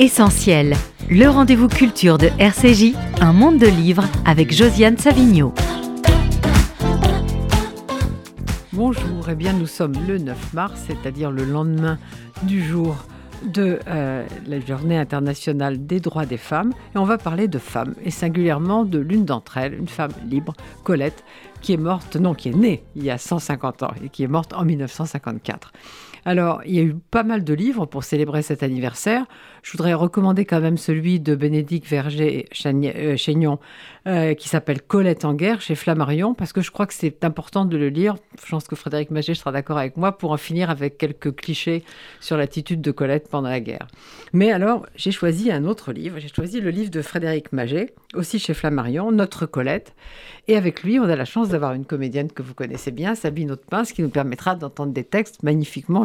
Essentiel, le rendez-vous culture de RCJ, un monde de livres avec Josiane Savigno. Bonjour, eh bien nous sommes le 9 mars, c'est-à-dire le lendemain du jour de euh, la journée internationale des droits des femmes et on va parler de femmes et singulièrement de l'une d'entre elles, une femme libre, Colette, qui est morte, non, qui est née il y a 150 ans et qui est morte en 1954. Alors, il y a eu pas mal de livres pour célébrer cet anniversaire. Je voudrais recommander quand même celui de Bénédicte Verger-Chaignon euh, qui s'appelle Colette en guerre chez Flammarion, parce que je crois que c'est important de le lire. Je pense que Frédéric Maget sera d'accord avec moi pour en finir avec quelques clichés sur l'attitude de Colette pendant la guerre. Mais alors, j'ai choisi un autre livre. J'ai choisi le livre de Frédéric Maget, aussi chez Flammarion, Notre Colette. Et avec lui, on a la chance d'avoir une comédienne que vous connaissez bien, Sabine Hautepin, qui nous permettra d'entendre des textes magnifiquement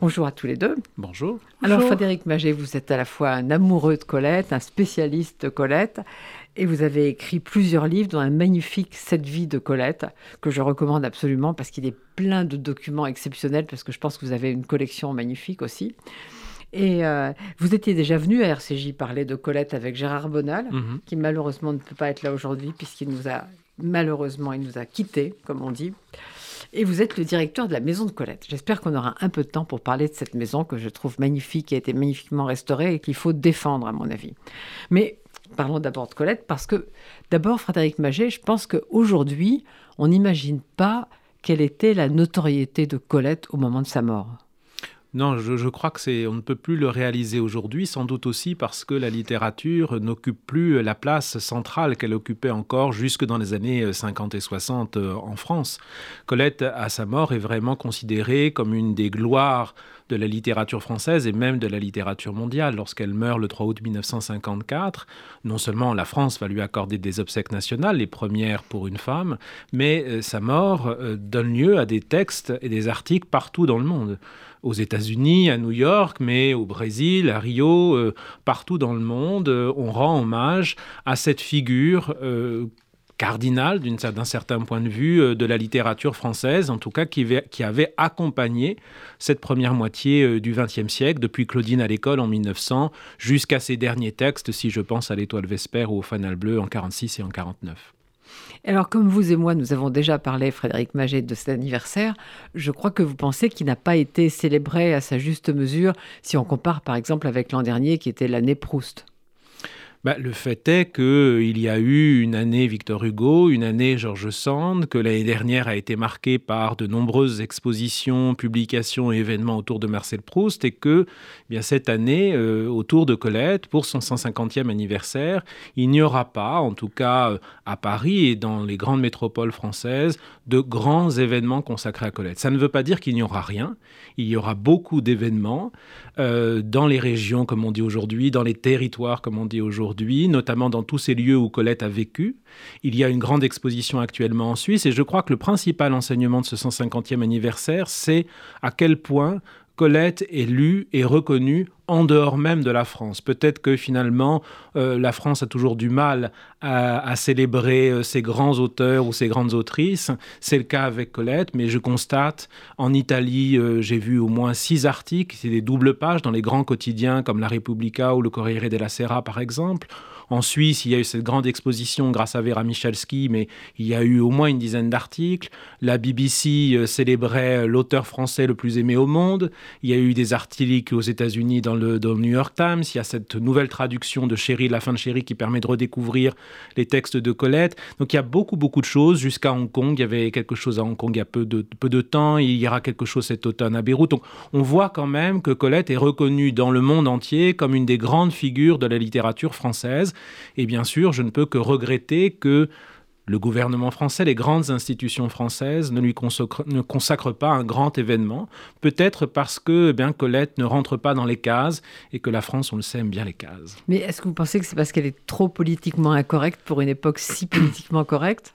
Bonjour à tous les deux. Bonjour. Alors Frédéric Maget, vous êtes à la fois un amoureux de Colette, un spécialiste de Colette, et vous avez écrit plusieurs livres, dont un magnifique Cette vie de Colette, que je recommande absolument parce qu'il est plein de documents exceptionnels, parce que je pense que vous avez une collection magnifique aussi. Et euh, vous étiez déjà venu à RCJ parler de Colette avec Gérard Bonal, mhm. qui malheureusement ne peut pas être là aujourd'hui puisqu'il nous a malheureusement il nous a quittés, comme on dit. Et vous êtes le directeur de la maison de Colette. J'espère qu'on aura un peu de temps pour parler de cette maison que je trouve magnifique, qui a été magnifiquement restaurée et qu'il faut défendre, à mon avis. Mais parlons d'abord de Colette, parce que d'abord, Frédéric Maget, je pense qu'aujourd'hui, on n'imagine pas quelle était la notoriété de Colette au moment de sa mort. Non, je, crois que c'est, on ne peut plus le réaliser aujourd'hui, sans doute aussi parce que la littérature n'occupe plus la place centrale qu'elle occupait encore jusque dans les années 50 et 60 euh, en France. Colette, à sa mort, est vraiment considérée comme une des gloires de la littérature française et même de la littérature mondiale. Lorsqu'elle meurt le 3 août 1954, non seulement la France va lui accorder des obsèques nationales, les premières pour une femme, mais euh, sa mort euh, donne lieu à des textes et des articles partout dans le monde aux États-Unis, à New York, mais au Brésil, à Rio, euh, partout dans le monde, on rend hommage à cette figure cardinale d'un certain point de vue de la littérature française, en tout cas qui, avait accompagné cette première moitié du XXe siècle, depuis Claudine à l'école en 1900 jusqu'à ses derniers textes, si je pense à l'étoile Vesper ou au Fanal bleu en 46 et en 49. Alors, comme vous et moi, nous avons déjà parlé, Frédéric Maget, de cet anniversaire, je crois que vous pensez qu'il n'a pas été célébré à sa juste mesure si on compare par exemple avec l'an dernier qui était l'année Proust. Bah, le fait est qu'il y a eu une année Victor Hugo, une année George Sand, que l'année dernière a été marquée par de nombreuses expositions, publications et événements autour de Marcel Proust, et que eh bien, cette année, euh, autour de Colette, pour son 150e anniversaire, il n'y aura pas, en tout cas euh, à Paris et dans les grandes métropoles françaises, de grands événements consacrés à Colette. Ça ne veut pas dire qu'il n'y aura rien, il y aura beaucoup d'événements euh, dans les régions, comme on dit aujourd'hui, dans les territoires, comme on dit aujourd'hui notamment dans tous ces lieux où Colette a vécu. Il y a une grande exposition actuellement en Suisse et je crois que le principal enseignement de ce 150e anniversaire, c'est à quel point Colette est lue et reconnue en dehors même de la France. Peut-être que finalement, euh, la France a toujours du mal à, célébrer euh, ses grands auteurs ou ses grandes autrices. C'est le cas avec Colette, mais je constate, en Italie, euh, j'ai vu au moins six articles, c'est des doubles pages dans les grands quotidiens comme La Repubblica ou le Corriere della Sera, par exemple. En Suisse, il y a eu cette grande exposition grâce à Vera Michalski, mais il y a eu au moins une dizaine d'articles. La BBC euh, célébrait l'auteur français le plus aimé au monde. Il y a eu des articles aux États-Unis dans le, New York Times. Il y a cette nouvelle traduction de Chéri, la fin de Chéri, qui permet de redécouvrir les textes de Colette. Donc il y a beaucoup, beaucoup de choses. Jusqu'à Hong Kong, il y avait quelque chose à Hong Kong il y a peu de, peu de temps. Il y aura quelque chose cet automne à Beyrouth. Donc on voit quand même que Colette est reconnue dans le monde entier comme une des grandes figures de la littérature française. Et bien sûr, je ne peux que regretter que le gouvernement français, les grandes institutions françaises ne lui consacrent, pas un grand événement, peut-être parce que eh bien Colette ne rentre pas dans les cases et que la France, on le sait, aime bien les cases. Mais est-ce que vous pensez que c'est parce qu'elle est trop politiquement incorrecte pour une époque si politiquement correcte?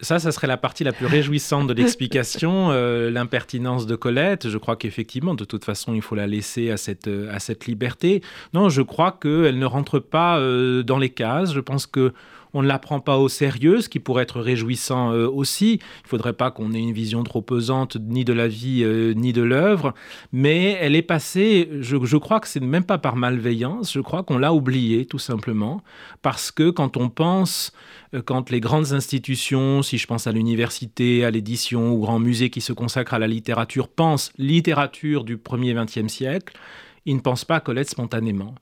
Ça, ça serait la partie la plus réjouissante de l'explication, euh, l'impertinence de Colette. Je crois qu'effectivement, de toute façon, il faut la laisser à cette, à cette liberté. Non, je crois qu'elle ne rentre pas euh, dans les cases. Je pense que on ne la prend pas au sérieux, ce qui pourrait être réjouissant euh, aussi. Il ne faudrait pas qu'on ait une vision trop pesante ni de la vie euh, ni de l'œuvre, mais elle est passée, je, crois que c'est même pas par malveillance, je crois qu'on l'a oubliée tout simplement, parce que quand on pense, euh, quand les grandes institutions, si je pense à l'université, à l'édition, au grand musée qui se consacrent à la littérature, pensent littérature du 1er 20e siècle, ils ne pensent pas à Colette spontanément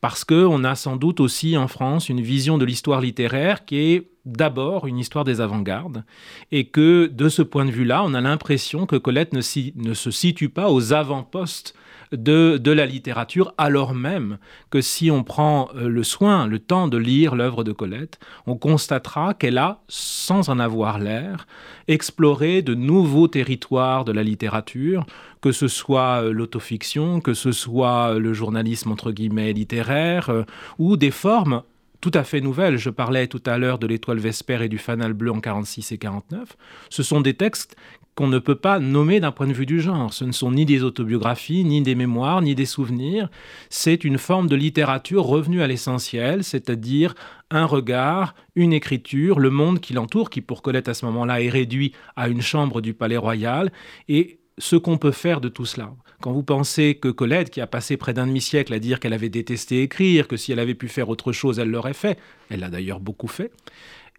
parce qu'on a sans doute aussi en France une vision de l'histoire littéraire qui est d'abord une histoire des avant-gardes, et que de ce point de vue-là, on a l'impression que Colette ne, se situe pas aux avant-postes de, de, la littérature, alors même que si on prend euh, le soin, le temps de lire l'œuvre de Colette, on constatera qu'elle a, sans en avoir l'air, exploré de nouveaux territoires de la littérature, que ce soit euh, l'autofiction, que ce soit le journalisme entre guillemets littéraire, euh, ou des formes tout à fait nouvelles. Je parlais tout à l'heure de l'étoile Vesper et du fanal bleu en 46 et 49. Ce sont des textes qu'on ne peut pas nommer d'un point de vue du genre. Ce ne sont ni des autobiographies, ni des mémoires, ni des souvenirs. C'est une forme de littérature revenue à l'essentiel, c'est-à-dire un regard, une écriture, le monde qui l'entoure, qui pour Colette à ce moment-là est réduit à une chambre du palais royal, et ce qu'on peut faire de tout cela. Quand vous pensez que Colette, qui a passé près d'un demi-siècle à dire qu'elle avait détesté écrire, que si elle avait pu faire autre chose, elle l'aurait fait, elle l'a d'ailleurs beaucoup fait,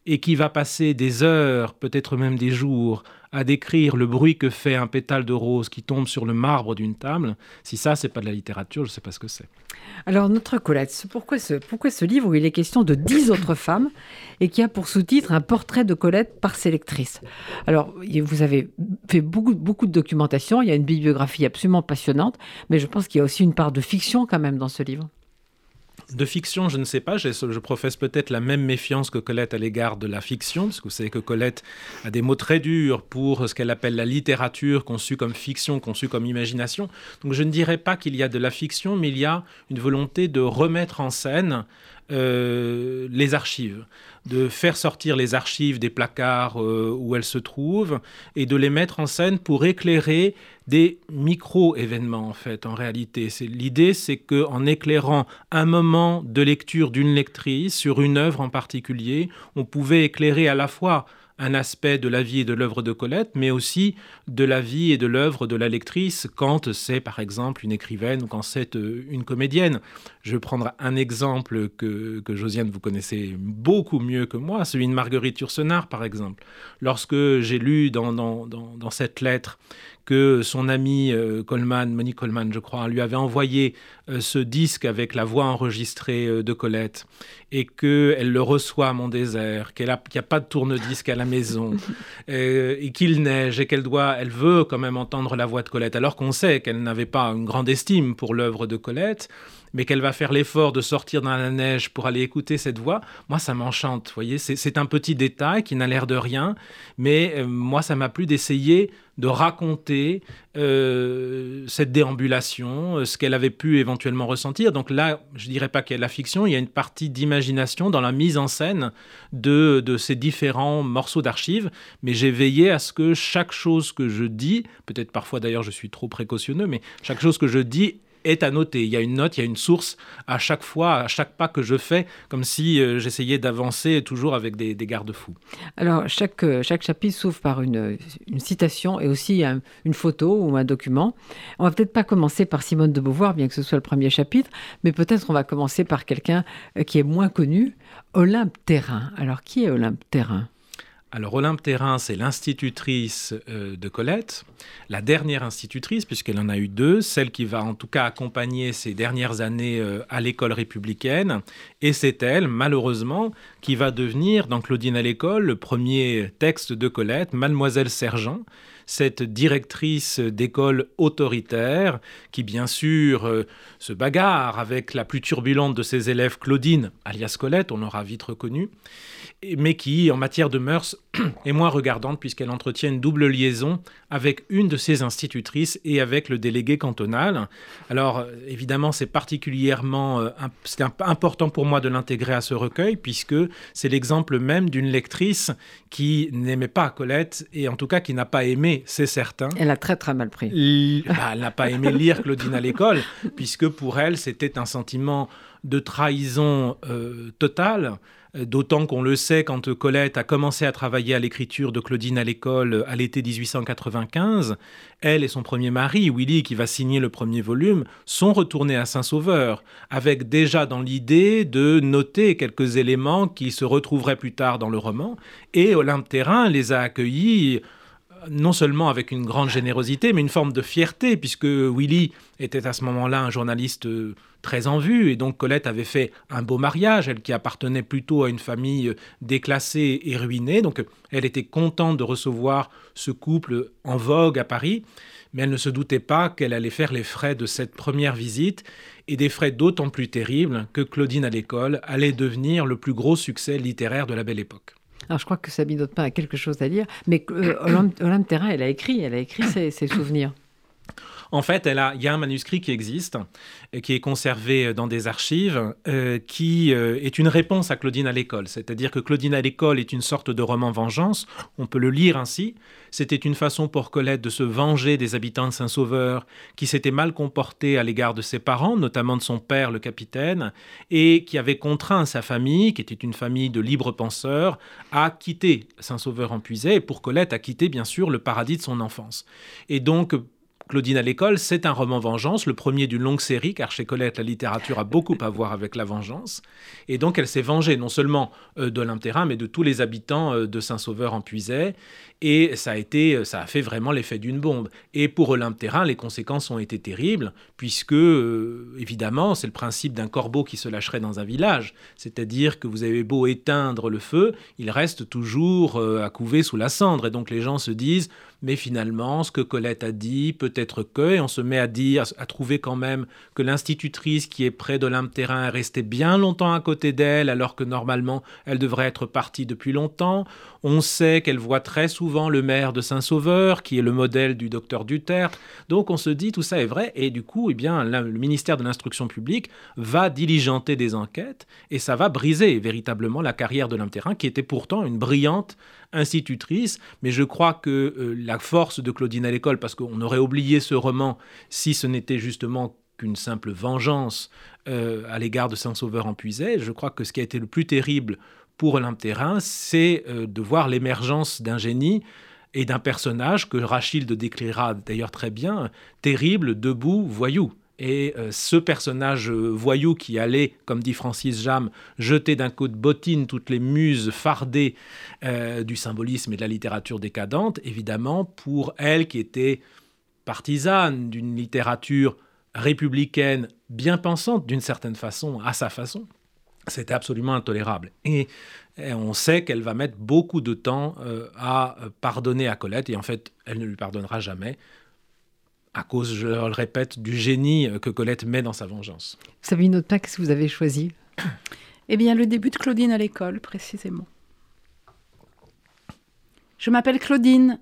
et qui va passer des heures, peut-être même des jours, à décrire le bruit que fait un pétale de rose qui tombe sur le marbre d'une table, si ça, c'est pas de la littérature, je ne sais pas ce que c'est. Alors, notre Colette, pourquoi ce, pourquoi ce livre où il est question de dix autres femmes et qui a pour sous-titre un portrait de Colette par ses lectrices? Alors, vous avez fait beaucoup de documentation, il y a une bibliographie absolument passionnante, mais je pense qu'il y a aussi une part de fiction quand même dans ce livre. De fiction, je ne sais pas. Je, professe peut-être la même méfiance que Colette à l'égard de la fiction, parce que vous savez que Colette a des mots très durs pour ce qu'elle appelle la littérature conçue comme fiction, conçue comme imagination. Donc je ne dirais pas qu'il y a de la fiction, mais il y a une volonté de remettre en scène euh, les archives, de faire sortir les archives des placards euh, où elles se trouvent et de les mettre en scène pour éclairer des micro-événements en fait en réalité. L'idée c'est que en éclairant un moment de lecture d'une lectrice sur une œuvre en particulier, on pouvait éclairer à la fois un aspect de la vie et de l'œuvre de Colette, mais aussi de la vie et de l'œuvre de la lectrice quand c'est par exemple une écrivaine ou quand c'est euh, une comédienne. Je vais prendre un exemple que, que Josiane vous connaissez beaucoup mieux que moi, celui de Marguerite Yourcenar par exemple. Lorsque j'ai lu dans, dans, dans, dans cette lettre que son ami euh, Coleman, Monique Coleman, je crois, lui avait envoyé euh, ce disque avec la voix enregistrée euh, de Colette et qu'elle le reçoit à mon désert, qu'il n'y a, pas de tourne-disque à la maison et qu'il neige et qu'elle doit, elle veut quand même entendre la voix de Colette, alors qu'on sait qu'elle n'avait pas une grande estime pour l'œuvre de Colette mais qu'elle va faire l'effort de sortir dans la neige pour aller écouter cette voix, moi ça m'enchante. Voyez, c'est un petit détail qui n'a l'air de rien, mais euh, moi ça m'a plu d'essayer de raconter euh, cette déambulation, euh, ce qu'elle avait pu éventuellement ressentir. Donc là, je dirais pas qu'il y a de la fiction, il y a une partie d'imagination dans la mise en scène de, de ces différents morceaux d'archives, mais j'ai veillé à ce que chaque chose que je dis, peut-être parfois d'ailleurs je suis trop précautionneux, mais chaque chose que je dis est à noter. Il y a une note, il y a une source à chaque fois, à chaque pas que je fais, comme si euh, j'essayais d'avancer toujours avec des, garde-fous. Alors, chaque, euh, chaque chapitre s'ouvre par une, une, citation et aussi un, une photo ou un document. On va peut-être pas commencer par Simone de Beauvoir, bien que ce soit le premier chapitre, mais peut-être on va commencer par quelqu'un euh, qui est moins connu, Olympe Terrain. Alors, qui est Olympe Terrain? Alors Olympe Terrain, c'est l'institutrice euh, de Colette, la dernière institutrice, puisqu'elle en a eu deux, celle qui va en tout cas accompagner ses dernières années euh, à l'école républicaine, et c'est elle, malheureusement, qui va devenir, dans Claudine à l'école, le premier texte de Colette, Mademoiselle Sergent, cette directrice d'école autoritaire qui bien sûr euh, se bagarre avec la plus turbulente de ses élèves Claudine, alias Colette, on l'aura vite reconnu, mais qui, en matière de mœurs, est moins regardante puisqu'elle entretient une double liaison avec une de ses institutrices et avec le délégué cantonal. Alors, évidemment, c'est particulièrement euh, c'est important pour moi de l'intégrer à ce recueil puisque c'est l'exemple même d'une lectrice qui n'aimait pas Colette et en tout cas qui n'a pas aimé c'est certain. Elle a très très mal pris. Bah, elle n'a pas aimé lire Claudine à l'école, puisque pour elle, c'était un sentiment de trahison euh, totale. Euh, d'autant qu'on le sait quand Colette a commencé à travailler à l'écriture de Claudine à l'école euh, à l'été 1895, elle et son premier mari, Willy, qui va signer le premier volume, sont retournés à Saint-Sauveur, avec déjà dans l'idée de noter quelques éléments qui se retrouveraient plus tard dans le roman. Et Olympe Terrain les a accueillis non seulement avec une grande générosité, mais une forme de fierté, puisque Willy était à ce moment-là un journaliste euh, très en vue, et donc Colette avait fait un beau mariage, elle qui appartenait plutôt à une famille euh, déclassée et ruinée, donc elle était contente de recevoir ce couple en vogue à Paris, mais elle ne se doutait pas qu'elle allait faire les frais de cette première visite, et des frais d'autant plus terribles que Claudine à l'école allait devenir le plus gros succès littéraire de la belle époque. Je crois que Sabine Notepin a quelque chose à dire, mais euh, Olympe, Terrain, elle a écrit, elle a écrit ses souvenirs. En fait, il y a un manuscrit qui existe, qui est conservé dans des archives, euh, qui euh, est une réponse à Claudine à l'école. C'est-à-dire que Claudine à l'école est une sorte de roman vengeance. On peut le lire ainsi. C'était une façon pour Colette de se venger des habitants de Saint-Sauveur qui s'étaient mal comportés à l'égard de ses parents, notamment de son père, le capitaine, et qui avait contraint sa famille, qui était une famille de libres penseurs, à quitter Saint-Sauveur en Puisay, et pour Colette à quitter bien sûr le paradis de son enfance. Et donc Claudine à l'école, c'est un roman vengeance, le premier d'une longue série, car chez Colette, la littérature a beaucoup à voir avec la vengeance. Et donc, elle s'est vengée non seulement euh, de Terrain, mais de tous les habitants euh, de Saint-Sauveur en Puisay. Et ça a, été, euh, ça a fait vraiment l'effet d'une bombe. Et pour Olympe Terrain, les conséquences ont été terribles, puisque, évidemment, c'est le principe d'un corbeau qui se lâcherait dans un village. C'est-à-dire que vous avez beau éteindre le feu, il reste toujours à couver sous la cendre. Et donc, les gens se disent mais finalement, ce que Colette a dit, peut-être que, et on se met à dire, à trouver quand même que l'institutrice qui est près de Terrain est restée bien longtemps à côté d'elle, alors que normalement elle devrait être partie depuis longtemps. On sait qu'elle voit très souvent le maire de Saint-Sauveur, qui est le modèle du docteur Duterte. Donc on se dit tout ça est vrai, et du coup, eh bien, le ministère de l'Instruction publique va diligenter des enquêtes, et ça va briser véritablement la carrière de Terrain, qui était pourtant une brillante institutrice, mais je crois que euh, la force de Claudine à l'école, parce qu'on aurait oublié ce roman si ce n'était justement qu'une simple vengeance euh, à l'égard de Saint-Sauveur en je crois que ce qui a été le plus terrible pour Olympe c'est euh, de voir l'émergence d'un génie et d'un personnage que Rachilde décrira d'ailleurs très bien, terrible, debout, voyou. Et euh, ce personnage euh, voyou qui allait, comme dit Francis Jam, jeter d'un coup de bottine toutes les muses fardées euh, du symbolisme et de la littérature décadente, évidemment, pour elle qui était partisane d'une littérature républicaine bien pensante d'une certaine façon, à sa façon, c'était absolument intolérable. Et, on sait qu'elle va mettre beaucoup de temps à pardonner à Colette, et en fait, elle ne lui pardonnera jamais à cause, je le répète, du génie que Colette met dans sa vengeance. Sabine Autain, qu'est-ce que vous avez choisi? Eh bien, le début de Claudine à l'école, précisément. Je m'appelle Claudine,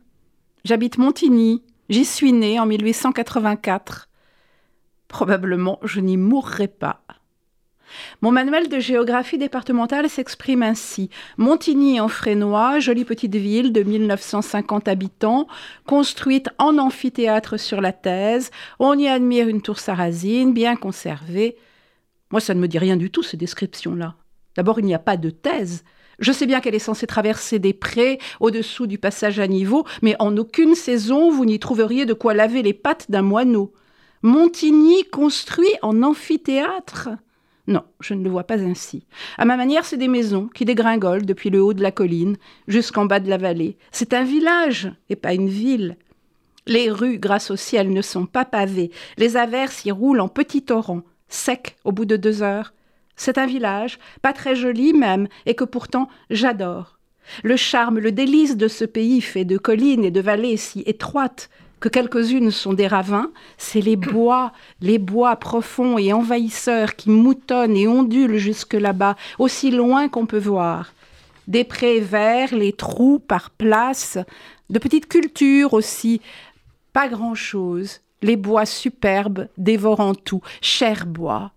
j'habite Montigny, j'y suis née en 1884. Probablement, je n'y mourrai pas. Mon manuel de géographie départementale s'exprime ainsi. Montigny en Frénois, jolie petite ville de 1950 habitants, construite en amphithéâtre sur la Thèse. On y admire une tour sarrasine, bien conservée. Moi, ça ne me dit rien du tout, ces descriptions-là. D'abord, il n'y a pas de thèse. Je sais bien qu'elle est censée traverser des prés au-dessous du passage à niveau, mais en aucune saison vous n'y trouveriez de quoi laver les pattes d'un moineau. Montigny construit en amphithéâtre non, je ne le vois pas ainsi. À ma manière, c'est des maisons qui dégringolent depuis le haut de la colline jusqu'en bas de la vallée. C'est un village et pas une ville. Les rues, grâce au ciel, ne sont pas pavées. Les averses y roulent en petits torrents, secs au bout de deux heures. C'est un village, pas très joli même, et que pourtant j'adore. Le charme, le délice de ce pays fait de collines et de vallées si étroites que quelques-unes sont des ravins, c'est les bois, les bois profonds et envahisseurs qui moutonnent et ondulent jusque là-bas, aussi loin qu'on peut voir. Des prés verts, les trous par place, de petites cultures aussi, pas grand-chose, les bois superbes dévorant tout, chers bois.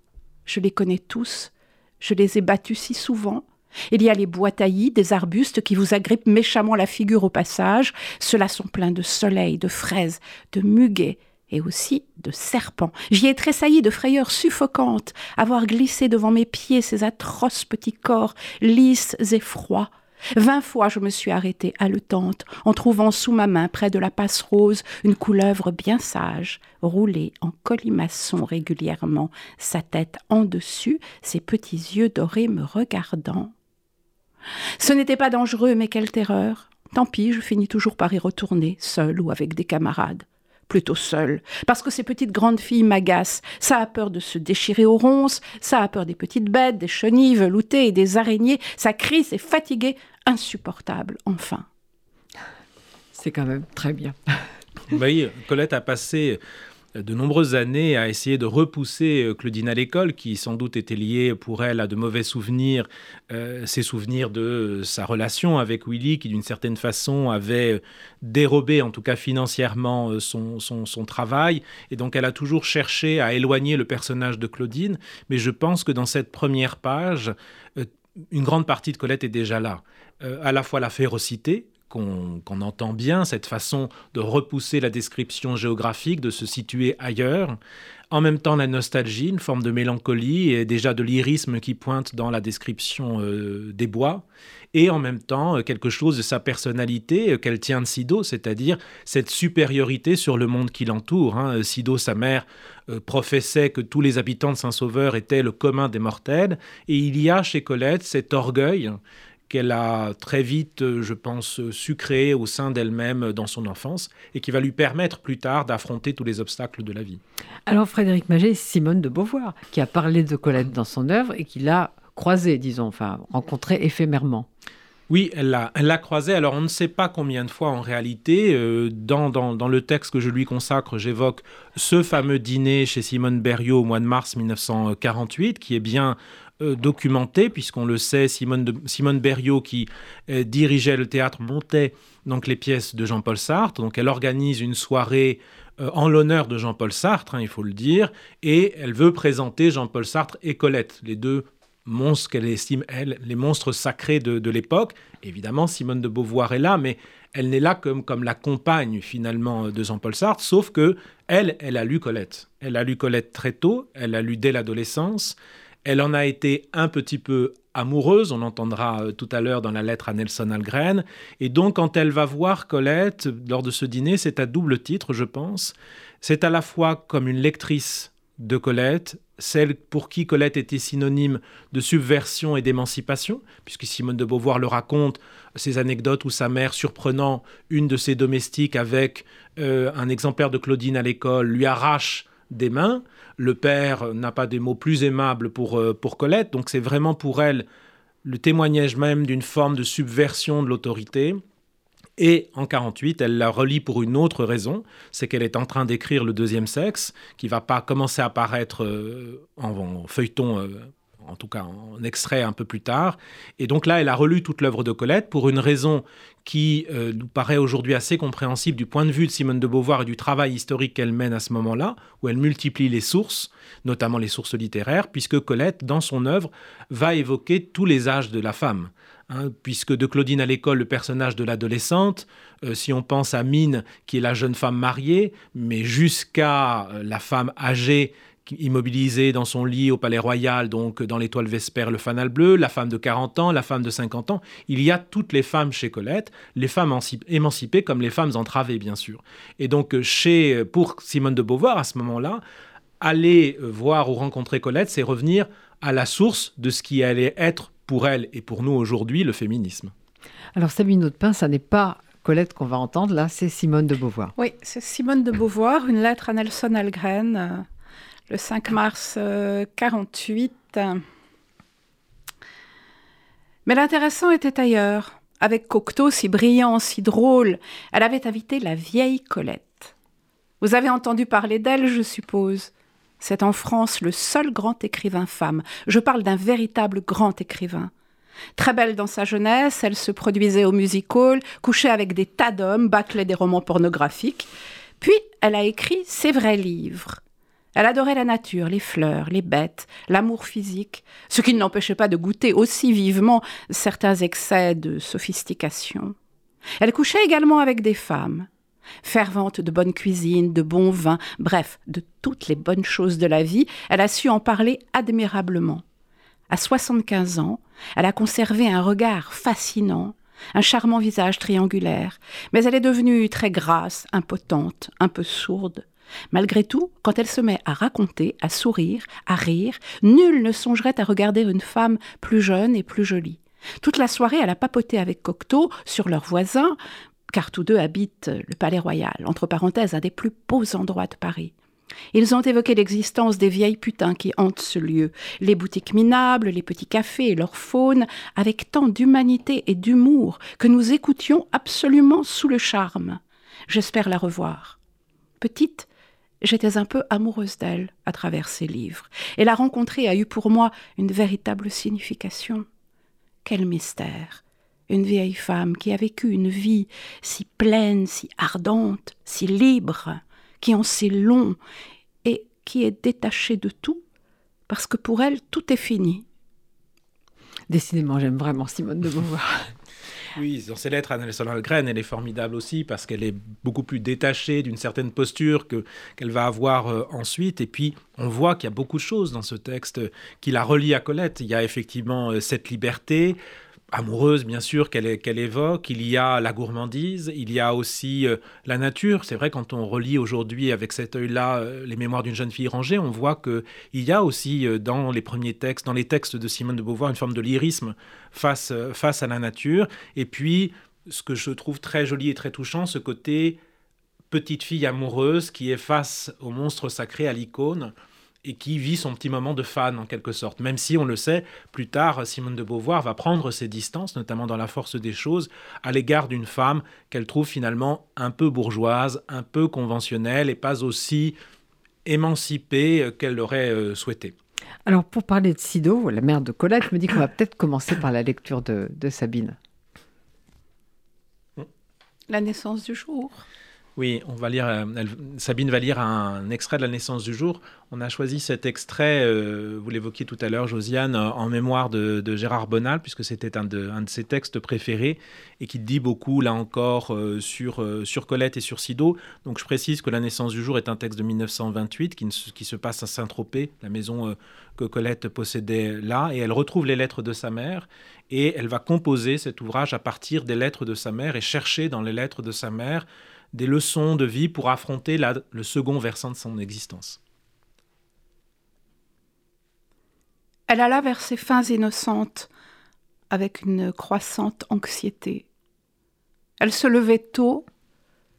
Je les connais tous, je les ai battus si souvent, Il y a les bois taillis, des arbustes qui vous agrippent méchamment la figure au passage. Ceux-là sont pleins de soleil, de fraises, de muguets et aussi de serpents. J'y ai tressailli de frayeurs suffocantes, à voir glisser devant mes pieds ces atroces petits corps, lisses et froids. Vingt fois je me suis arrêtée haletante, en trouvant sous ma main, près de la passe rose, une couleuvre bien sage, roulée en colimaçon régulièrement, sa tête en dessus, ses petits yeux dorés me regardant. Ce n'était pas dangereux, mais quelle terreur. Tant pis, je finis toujours par y retourner, seul ou avec des camarades plutôt seul, parce que ces petites grandes filles m'agacent. Ça a peur de se déchirer aux ronces, ça a peur des petites bêtes, des chenilles veloutées et des araignées, ça crie, c'est fatigué, insupportable, enfin. C'est quand même très bien. Oui, Colette a passé de nombreuses années à essayer de repousser euh, Claudine à l'école, qui sans doute était liée pour elle à de mauvais souvenirs, euh, ses souvenirs de sa relation avec Willy, qui d'une certaine façon avait euh, dérobé, en tout cas financièrement, son, son, travail. Et donc elle a toujours cherché à éloigner le personnage de Claudine. Mais je pense que dans cette première page, une grande partie de Colette est déjà là. à la fois la férocité, qu'on entend bien, cette façon de repousser la description géographique, de se situer ailleurs. En même temps, la nostalgie, une forme de mélancolie et déjà de lyrisme qui pointe dans la description euh, des bois. Et en même temps, euh, quelque chose de sa personnalité euh, qu'elle tient de Sido, c'est-à-dire cette supériorité sur le monde qui l'entoure. Hein. Sido, sa mère, professait que tous les habitants de Saint-Sauveur étaient le commun des mortels. Et il y a chez Colette cet orgueil qu'elle a très vite, euh, je pense, su créer au sein d'elle-même dans son enfance et qui va lui permettre plus tard d'affronter tous les obstacles de la vie. Alors Frédéric Maget, Simone de Beauvoir, qui a parlé de Colette dans son œuvre et qui l'a croisée, disons, enfin rencontrée éphémèrement. Oui, elle l'a, elle croisée. Alors, on ne sait pas combien de fois en réalité. Euh, dans, dans, dans, le texte que je lui consacre, j'évoque ce fameux dîner chez Simone Berriot au mois de mars 1948, qui est bien euh, documenté, puisqu'on le sait, Simone, de, Simone Berriot, qui euh, dirigeait le théâtre, montait donc les pièces de Jean-Paul Sartre. Donc elle organise une soirée euh, en l'honneur de Jean-Paul Sartre, hein, il faut le dire, et elle veut présenter Jean-Paul Sartre et Colette, les deux monstres qu'elle estime, elle, les monstres sacrés de, l'époque. Évidemment, Simone de Beauvoir est là, mais elle n'est là comme, comme la compagne finalement de Jean-Paul Sartre, sauf que elle, elle a lu Colette. Elle a lu Colette très tôt, elle a lu dès l'adolescence, elle en a été un petit peu amoureuse, on entendra euh, tout à l'heure dans la lettre à Nelson Algren. Et donc, quand elle va voir Colette lors de ce dîner, c'est à double titre, je pense. C'est à la fois comme une lectrice de Colette, celle pour qui Colette était synonyme de subversion et d'émancipation, puisque Simone de Beauvoir le raconte, ces anecdotes où sa mère, surprenant une de ses domestiques avec euh, un exemplaire de Claudine à l'école, lui arrache des mains. Le père n'a pas des mots plus aimables pour, euh, pour Colette, donc c'est vraiment pour elle le témoignage même d'une forme de subversion de l'autorité. Et en 48, elle la relie pour une autre raison, c'est qu'elle est en train d'écrire le deuxième sexe, qui va pas commencer à apparaître euh, en, feuilleton euh, en tout cas en extrait un peu plus tard. Et donc là, elle a relu toute l'œuvre de Colette pour une raison qui euh, nous paraît aujourd'hui assez compréhensible du point de vue de Simone de Beauvoir et du travail historique qu'elle mène à ce moment-là, où elle multiplie les sources, notamment les sources littéraires, puisque Colette, dans son œuvre, va évoquer tous les âges de la femme. Hein, puisque de Claudine à l'école, le personnage de l'adolescente, euh, si on pense à Mine, qui est la jeune femme mariée, mais jusqu'à euh, la femme âgée immobilisée dans son lit au Palais Royal, donc dans l'étoile Vespère, le fanal bleu, la femme de 40 ans, la femme de 50 ans. Il y a toutes les femmes chez Colette, les femmes émancipées comme les femmes entravées, bien sûr. Et donc, chez, pour Simone de Beauvoir, à ce moment-là, aller voir ou rencontrer Colette, c'est revenir à la source de ce qui allait être pour elle et pour nous aujourd'hui le féminisme. Alors, Sabine Audepin, ça n'est pas Colette qu'on va entendre, là, c'est Simone de Beauvoir. Oui, c'est Simone de Beauvoir, une lettre à Nelson Algren, euh, le 5 mars 48. Euh, Mais l'intéressant était ailleurs. Avec Cocteau si brillant, si drôle, elle avait invité la vieille Colette. Vous avez entendu parler d'elle, je suppose. C'est en France le seul grand écrivain femme. Je parle d'un véritable grand écrivain. Très belle dans sa jeunesse, elle se produisait au music hall, couchait avec des tas d'hommes, bâclait des romans pornographiques. Puis elle a écrit ses vrais livres. Elle adorait la nature, les fleurs, les bêtes, l'amour physique, ce qui ne l'empêchait pas de goûter aussi vivement certains excès de sophistication. Elle couchait également avec des femmes, fervente de bonne cuisine, de bon vin, bref, de toutes les bonnes choses de la vie, elle a su en parler admirablement. À 75 ans, elle a conservé un regard fascinant, un charmant visage triangulaire, mais elle est devenue très grasse, impotente, un peu sourde. Malgré tout, quand elle se met à raconter, à sourire, à rire, nul ne songerait à regarder une femme plus jeune et plus jolie. Toute la soirée, elle a papoté avec Cocteau sur leurs voisins, car tous deux habitent le Palais Royal, entre parenthèses, un des plus beaux endroits de Paris. Ils ont évoqué l'existence des vieilles putains qui hantent ce lieu, les boutiques minables, les petits cafés et leur faune, avec tant d'humanité et d'humour que nous écoutions absolument sous le charme. J'espère la revoir. Petite, j'étais un peu amoureuse d'elle à travers ses livres, et la rencontrer a eu pour moi une véritable signification. Quel mystère Une vieille femme qui a vécu une vie si pleine, si ardente, si libre, qui en sait long et qui est détachée de tout, parce que pour elle, tout est fini. Décidément, j'aime vraiment Simone de Beauvoir. Oui, dans ses lettres à Nelson Algren, elle est formidable aussi parce qu'elle est beaucoup plus détachée d'une certaine posture que qu'elle va avoir euh, ensuite. Et puis, on voit qu'il y a beaucoup de choses dans ce texte qui la relie à Colette. Il y a effectivement euh, cette liberté, amoureuse, bien sûr, qu'elle évoque. Il y a la gourmandise, il y a aussi euh, la nature. C'est vrai, quand on relit aujourd'hui avec cet œil-là euh, les mémoires d'une jeune fille rangée, on voit qu'il y a aussi euh, dans les premiers textes, dans les textes de Simone de Beauvoir, une forme de lyrisme face à la nature. Et puis, ce que je trouve très joli et très touchant, ce côté petite fille amoureuse qui est face au monstre sacré, à l'icône et qui vit son petit moment de fan en quelque sorte. Même si on le sait, plus tard, Simone de Beauvoir va prendre ses distances, notamment dans La force des choses, à l'égard d'une femme qu'elle trouve finalement un peu bourgeoise, un peu conventionnelle et pas aussi émancipée qu'elle l'aurait euh, souhaité. Alors pour parler de Sido, la mère de Colette, je me dis qu'on va peut-être commencer par la lecture de, de Sabine. La naissance du jour. Oui, on va lire. Euh, Sabine va lire un extrait de la naissance du jour. On a choisi cet extrait, euh, vous l'évoquiez tout à l'heure, Josiane, en mémoire de, Gérard Bonal, puisque c'était un de, ses textes préférés et qui dit beaucoup, là encore, euh, sur, sur Colette et sur Sido. Donc je précise que La naissance du jour est un texte de 1928 qui, qui se passe à Saint-Tropez, la maison que Colette possédait là, et elle retrouve les lettres de sa mère et elle va composer cet ouvrage à partir des lettres de sa mère et chercher dans les lettres de sa mère des leçons de vie pour affronter le second versant de son existence. Elle alla vers ses fins innocentes avec une croissante anxiété. Elle se levait tôt,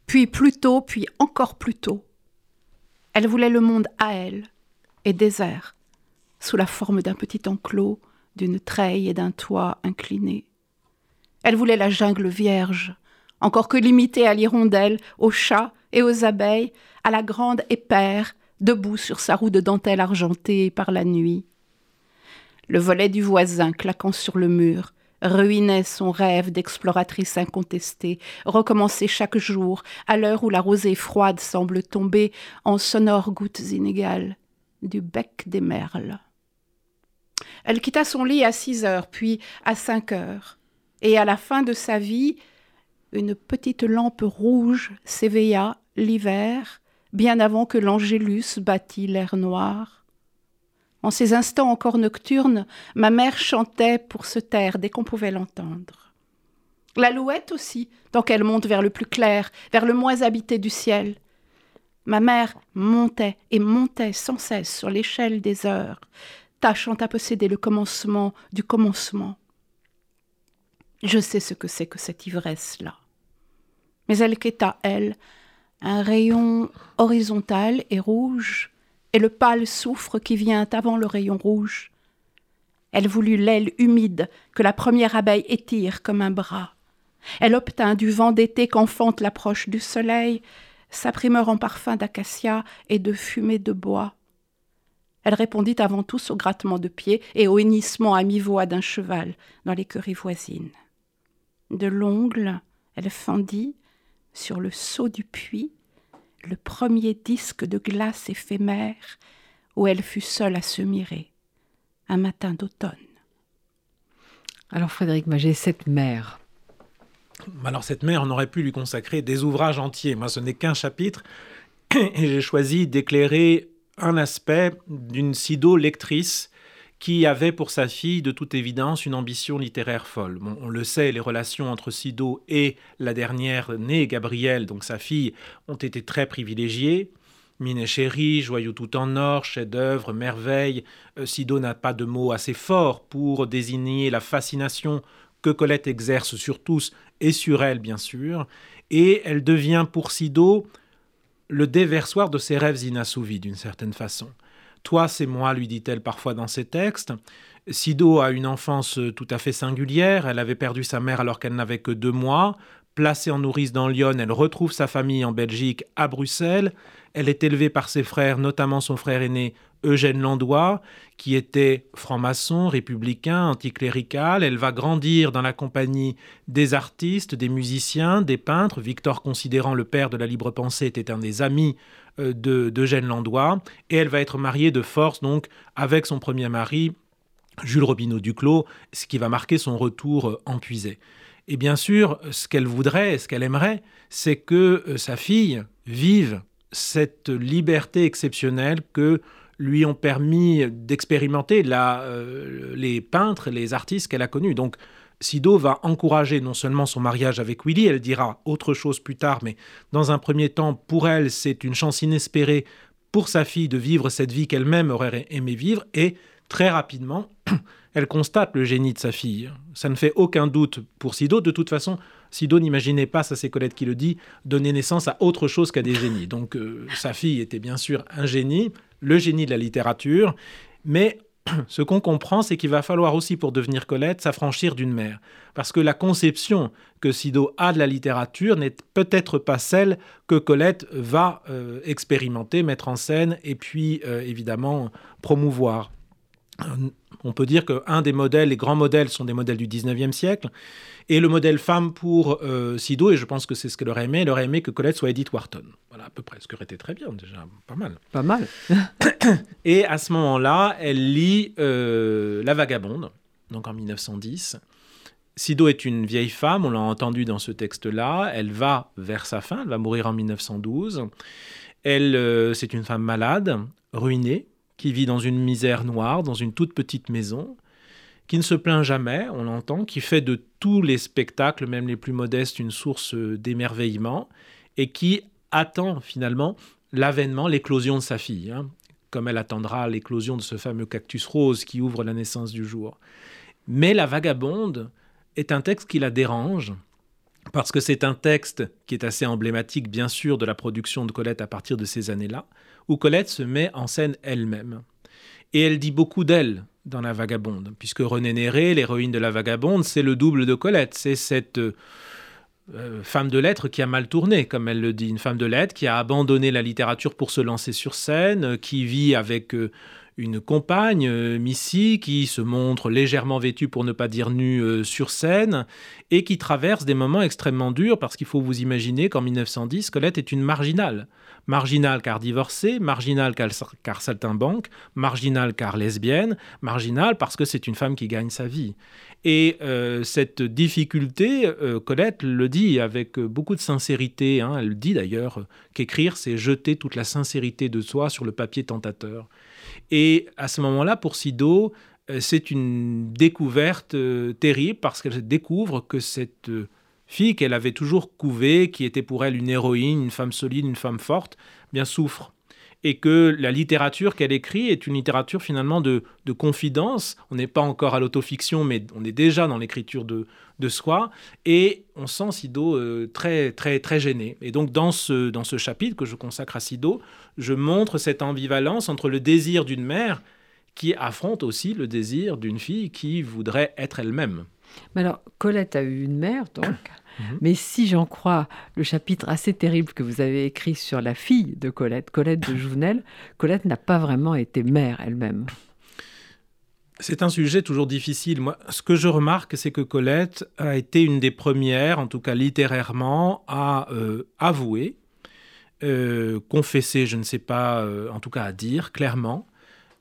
puis plus tôt, puis encore plus tôt. Elle voulait le monde à elle, et désert, sous la forme d'un petit enclos, d'une treille et d'un toit incliné. Elle voulait la jungle vierge, encore que limitée à l'hirondelle, aux chats et aux abeilles, à la grande épère, debout sur sa roue de dentelle argentée par la nuit. Le volet du voisin claquant sur le mur ruinait son rêve d'exploratrice incontestée, recommencé chaque jour, à l'heure où la rosée froide semble tomber en sonores gouttes inégales du bec des merles. Elle quitta son lit à six heures, puis à cinq heures, et à la fin de sa vie, une petite lampe rouge s'éveilla l'hiver, bien avant que l'Angélus bâtît l'air noir. En ces instants encore nocturnes, ma mère chantait pour se taire dès qu'on pouvait l'entendre. L'alouette aussi, tant qu'elle monte vers le plus clair, vers le moins habité du ciel. Ma mère montait et montait sans cesse sur l'échelle des heures, tâchant à posséder le commencement du commencement. Je sais ce que c'est que cette ivresse-là mais elle quêta, elle, un rayon horizontal et rouge, et le pâle soufre qui vient avant le rayon rouge. Elle voulut l'aile humide que la première abeille étire comme un bras. Elle obtint du vent d'été qu'enfante l'approche du soleil, sa primeur en parfum d'acacia et de fumée de bois. Elle répondit avant tout au grattement de pieds et au hennissement à mi-voix d'un cheval dans l'écurie voisine. De l'ongle, elle fendit, sur le seau du puits, le premier disque de glace éphémère où elle fut seule à se mirer, un matin d'automne. Alors Frédéric Maget, cette mère. Alors cette mère, on aurait pu lui consacrer des ouvrages entiers. Moi, ce n'est qu'un chapitre et j'ai choisi d'éclairer un aspect d'une Sido lectrice qui avait pour sa fille de toute évidence une ambition littéraire folle. on le sait, les relations entre Sido et la dernière née, Gabrielle, donc sa fille, ont été très privilégiées. Mine chérie, joyau tout en or, chef-d'œuvre, merveille. Euh, Sido n'a pas de mots assez forts pour désigner la fascination que Colette exerce sur tous et sur elle, bien sûr. Et elle devient pour Sido le déversoir de ses rêves inassouvis, d'une certaine façon. Toi, c'est moi, lui dit-elle parfois dans ses textes. Sido a une enfance tout à fait singulière. Elle avait perdu sa mère alors qu'elle n'avait que deux mois. Placée en nourrice dans Lyon, elle retrouve sa famille en Belgique, à Bruxelles. Elle est élevée par ses frères, notamment son frère aîné Eugène Landois, qui était franc-maçon, républicain, anticlérical. Elle va grandir dans la compagnie des artistes, des musiciens, des peintres. Victor, considérant le père de la libre pensée, était un des amis euh, d'Eugène Landois. Et elle va être mariée de force, donc, avec son premier mari, Jules Robineau Duclos, ce qui va marquer son retour euh, en puisée. Et bien sûr, ce qu'elle voudrait, ce qu'elle aimerait, c'est que euh, sa fille vive cette liberté exceptionnelle que lui ont permis d'expérimenter euh, les peintres, les artistes qu'elle a connus. Donc, Sido va encourager non seulement son mariage avec Willy, elle dira autre chose plus tard, mais dans un premier temps, pour elle, c'est une chance inespérée pour sa fille de vivre cette vie qu'elle-même aurait aimé vivre, et très rapidement, elle constate le génie de sa fille. Ça ne fait aucun doute pour Sido. De toute façon, Sido n'imaginait pas, ça c'est Colette qui le dit, donner naissance à autre chose qu'à des génies. Donc euh, sa fille était bien sûr un génie, le génie de la littérature, mais ce qu'on comprend, c'est qu'il va falloir aussi, pour devenir Colette, s'affranchir d'une mère. Parce que la conception que Sido a de la littérature n'est peut-être pas celle que Colette va euh, expérimenter, mettre en scène et puis euh, évidemment promouvoir on peut dire qu'un des modèles, les grands modèles, sont des modèles du 19e siècle. Et le modèle femme pour euh, Sido, et je pense que c'est ce qu'elle aurait aimé, elle aurait aimé que Colette soit Edith Wharton. Voilà, à peu près, ce qui aurait été très bien, déjà, pas mal. Pas mal. et à ce moment-là, elle lit euh, La Vagabonde, donc en 1910. Sido est une vieille femme, on l'a entendu dans ce texte-là. Elle va vers sa fin, elle va mourir en 1912. Elle, euh, c'est une femme malade, ruinée, qui vit dans une misère noire, dans une toute petite maison, qui ne se plaint jamais, on l'entend, qui fait de tous les spectacles, même les plus modestes, une source d'émerveillement, et qui attend finalement l'avènement, l'éclosion de sa fille, hein, comme elle attendra l'éclosion de ce fameux cactus rose qui ouvre la naissance du jour. Mais La Vagabonde est un texte qui la dérange, parce que c'est un texte qui est assez emblématique, bien sûr, de la production de Colette à partir de ces années-là, où Colette se met en scène elle-même. Et elle dit beaucoup d'elle dans La Vagabonde, puisque René Néré, l'héroïne de La Vagabonde, c'est le double de Colette. C'est cette euh, femme de lettres qui a mal tourné, comme elle le dit, une femme de lettres qui a abandonné la littérature pour se lancer sur scène, qui vit avec euh, une compagne, euh, Missy, qui se montre légèrement vêtue pour ne pas dire nue sur scène, et qui traverse des moments extrêmement durs, parce qu'il faut vous imaginer qu'en 1910, Colette est une marginale marginal car divorcée, marginal car, saltimbanque, marginal car lesbienne, marginal parce que c'est une femme qui gagne sa vie. Et euh, cette difficulté, euh, Colette le dit avec beaucoup de sincérité, hein. elle dit d'ailleurs qu'écrire, c'est jeter toute la sincérité de soi sur le papier tentateur. Et à ce moment-là, pour Sido, euh, c'est une découverte terrible parce qu'elle découvre que cette fille qu'elle avait toujours couvée, qui était pour elle une héroïne, une femme solide, une femme forte, bien souffre. Et que la littérature qu'elle écrit est une littérature finalement de, confidence. On n'est pas encore à l'autofiction, mais on est déjà dans l'écriture de, soi. Et on sent Sido euh, très, très, très gêné. Et donc, dans ce, dans ce chapitre que je consacre à Sido, je montre cette ambivalence entre le désir d'une mère qui affronte aussi le désir d'une fille qui voudrait être elle-même. Mais alors, Colette a eu une mère, donc. Mhm. Mais si j'en crois le chapitre assez terrible que vous avez écrit sur la fille de Colette, Colette de Jouvenel, Colette n'a pas vraiment été mère elle-même. C'est un sujet toujours difficile. Moi, ce que je remarque, c'est que Colette a été une des premières, en tout cas littérairement, à euh, avouer euh, confessé, je ne sais pas, euh, en tout cas à dire clairement,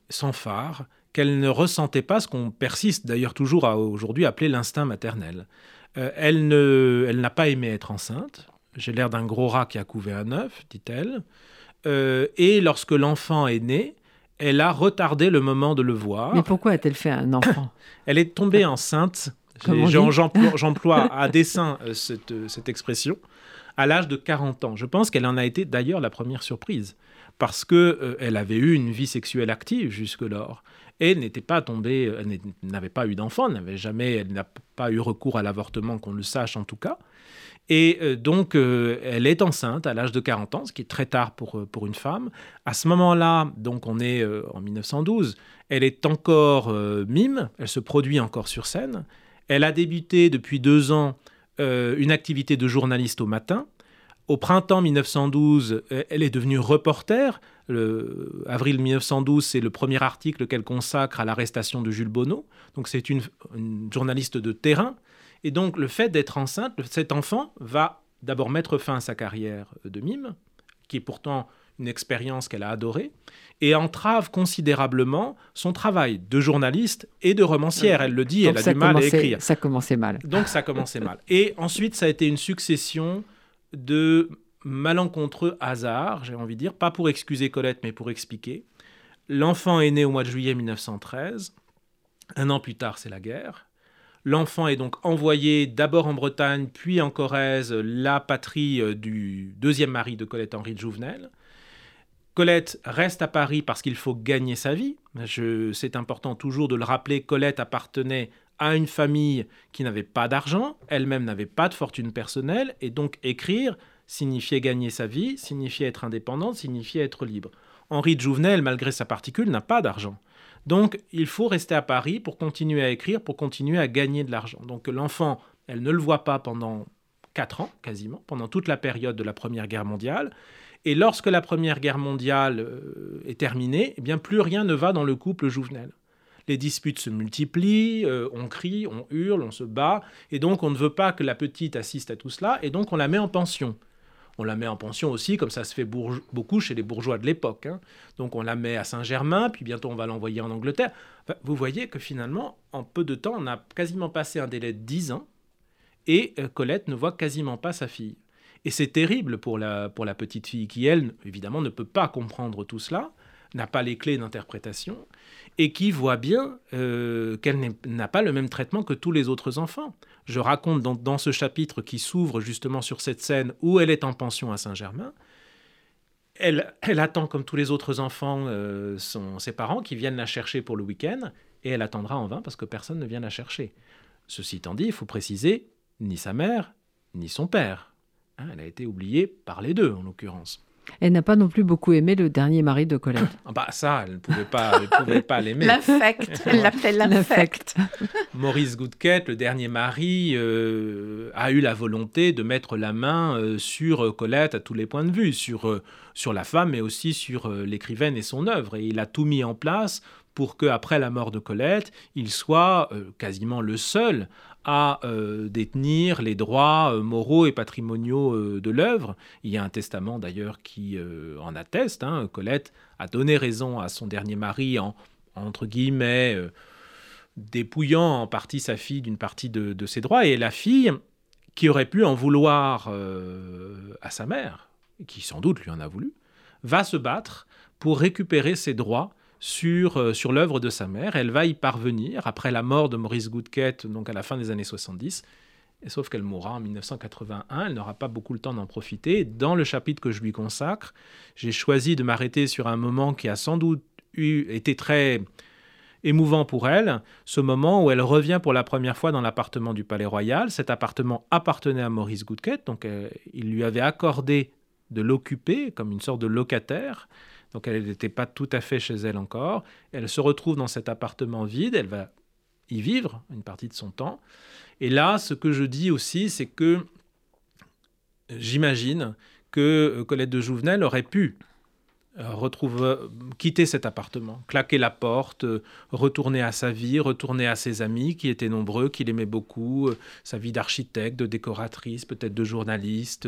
sans phare, qu'elle ne ressentait pas ce qu'on persiste d'ailleurs toujours à aujourd'hui appeler l'instinct maternel. Euh, elle, ne, elle n'a pas aimé être enceinte. J'ai l'air d'un gros rat qui a couvé un œuf, dit-elle. et lorsque l'enfant est né, elle a retardé le moment de le voir. Mais pourquoi a-t-elle fait un enfant Elle est tombée enceinte. J'emploie à dessein cette, cette expression à l'âge de 40 ans. Je pense qu'elle en a été d'ailleurs la première surprise, parce qu'elle euh, elle avait eu une vie sexuelle active jusque-lors et n'était pas tombée, elle n'avait pas eu d'enfant, n'avait jamais, elle n'a pas eu recours à l'avortement, qu'on le sache en tout cas. Et euh, donc, euh, elle est enceinte à l'âge de 40 ans, ce qui est très tard pour, pour une femme. À ce moment-là, donc on est en 1912, elle est encore mime, elle se produit encore sur scène. Elle a débuté depuis deux ans euh, une activité de journaliste au matin. Au printemps 1912, euh, elle est devenue reporter. Le, avril 1912, c'est le premier article qu'elle consacre à l'arrestation de Jules Bonneau. Donc c'est une, journaliste de terrain. Et donc le fait d'être enceinte, cet enfant va d'abord mettre fin à sa carrière de mime, qui est pourtant une expérience qu'elle a adorée, et entrave considérablement son travail de journaliste et de romancière. Elle le dit, elle a du mal à écrire. Ça commençait mal. Donc ça commençait mal. Et ensuite, ça a été une succession de malencontreux hasards, j'ai envie de dire, pas pour excuser Colette, mais pour expliquer. L'enfant est né au mois de juillet 1913. Un an plus tard, c'est la guerre. L'enfant est donc envoyé d'abord en Bretagne, puis en Corrèze, la patrie euh, du deuxième mari de Colette-Henri de Jouvenel. Colette reste à Paris parce qu'il faut gagner sa vie. C'est important toujours de le rappeler, Colette appartenait à une famille qui n'avait pas d'argent, elle-même n'avait pas de fortune personnelle, et donc écrire signifiait gagner sa vie, signifiait être indépendante, signifiait être libre. Henri de Jouvenel, malgré sa particule, n'a pas d'argent. Donc il faut rester à Paris pour continuer à écrire, pour continuer à gagner de l'argent. Donc l'enfant, elle ne le voit pas pendant quatre ans, quasiment, pendant toute la période de la Première Guerre mondiale. Et lorsque la Première Guerre mondiale euh, est terminée, eh bien plus rien ne va dans le couple Jouvenel. Les disputes se multiplient, euh, on crie, on hurle, on se bat, et donc on ne veut pas que la petite assiste à tout cela, et donc on la met en pension. On la met en pension aussi, comme ça se fait beaucoup chez les bourgeois de l'époque. Hein. Donc on la met à Saint-Germain, puis bientôt on va l'envoyer en Angleterre. vous voyez que finalement, en peu de temps, on a quasiment passé un délai de 10 ans, et euh, Colette ne voit quasiment pas sa fille. Et c'est terrible pour la, pour la petite fille qui, elle, évidemment, ne peut pas comprendre tout cela, n'a pas les clés d'interprétation, et qui voit bien euh, qu'elle n'a pas le même traitement que tous les autres enfants. Je raconte dans, ce chapitre qui s'ouvre justement sur cette scène où elle est en pension à Saint-Germain, elle, attend comme tous les autres enfants euh, ses parents qui viennent la chercher pour le week-end, et elle attendra en vain parce que personne ne vient la chercher. Ceci étant dit, il faut préciser, ni sa mère, ni son père Hein, elle a été oubliée par les deux, en l'occurrence. Elle n'a pas non plus beaucoup aimé le dernier mari de Colette. Ah bah ça, elle ne pouvait pas, pouvait pas l'aimer. L'infect, elle l'appelle l'infect. Maurice Goudquette, le dernier mari, euh, a eu la volonté de mettre la main euh, sur Colette à tous les points de vue, sur, euh, sur la femme, mais aussi sur l'écrivaine et son œuvre. Et il a tout mis en place pour que, après la mort de Colette, il soit quasiment le seul à euh, détenir les droits euh, moraux et patrimoniaux euh, de l'œuvre. Il y a un testament d'ailleurs qui en atteste. Hein. Colette a donné raison à son dernier mari en, entre guillemets, dépouillant en partie sa fille d'une partie de, de, ses droits. Et la fille, qui aurait pu en vouloir à sa mère, qui sans doute lui en a voulu, va se battre pour récupérer ses droits sur, euh, sur l'œuvre de sa mère. Elle va y parvenir après la mort de Maurice Goudquette, donc à la fin des années 70. Et sauf qu'elle mourra en 1981, elle n'aura pas beaucoup le temps d'en profiter. Dans le chapitre que je lui consacre, j'ai choisi de m'arrêter sur un moment qui a sans doute eu, été très émouvant pour elle, ce moment où elle revient pour la première fois dans l'appartement du Palais Royal. Cet appartement appartenait à Maurice Goudquette, donc euh, il lui avait accordé de l'occuper comme une sorte de locataire donc elle n'était pas tout à fait chez elle encore. Elle se retrouve dans cet appartement vide, elle va y vivre une partie de son temps. Et là, ce que je dis aussi, c'est que j'imagine que Colette de Jouvenel aurait pu retrouve, quitter cet appartement, claquer la porte, retourner à sa vie, retourner à ses amis qui étaient nombreux, qu'il aimait beaucoup, sa vie d'architecte, de décoratrice, peut-être de journaliste,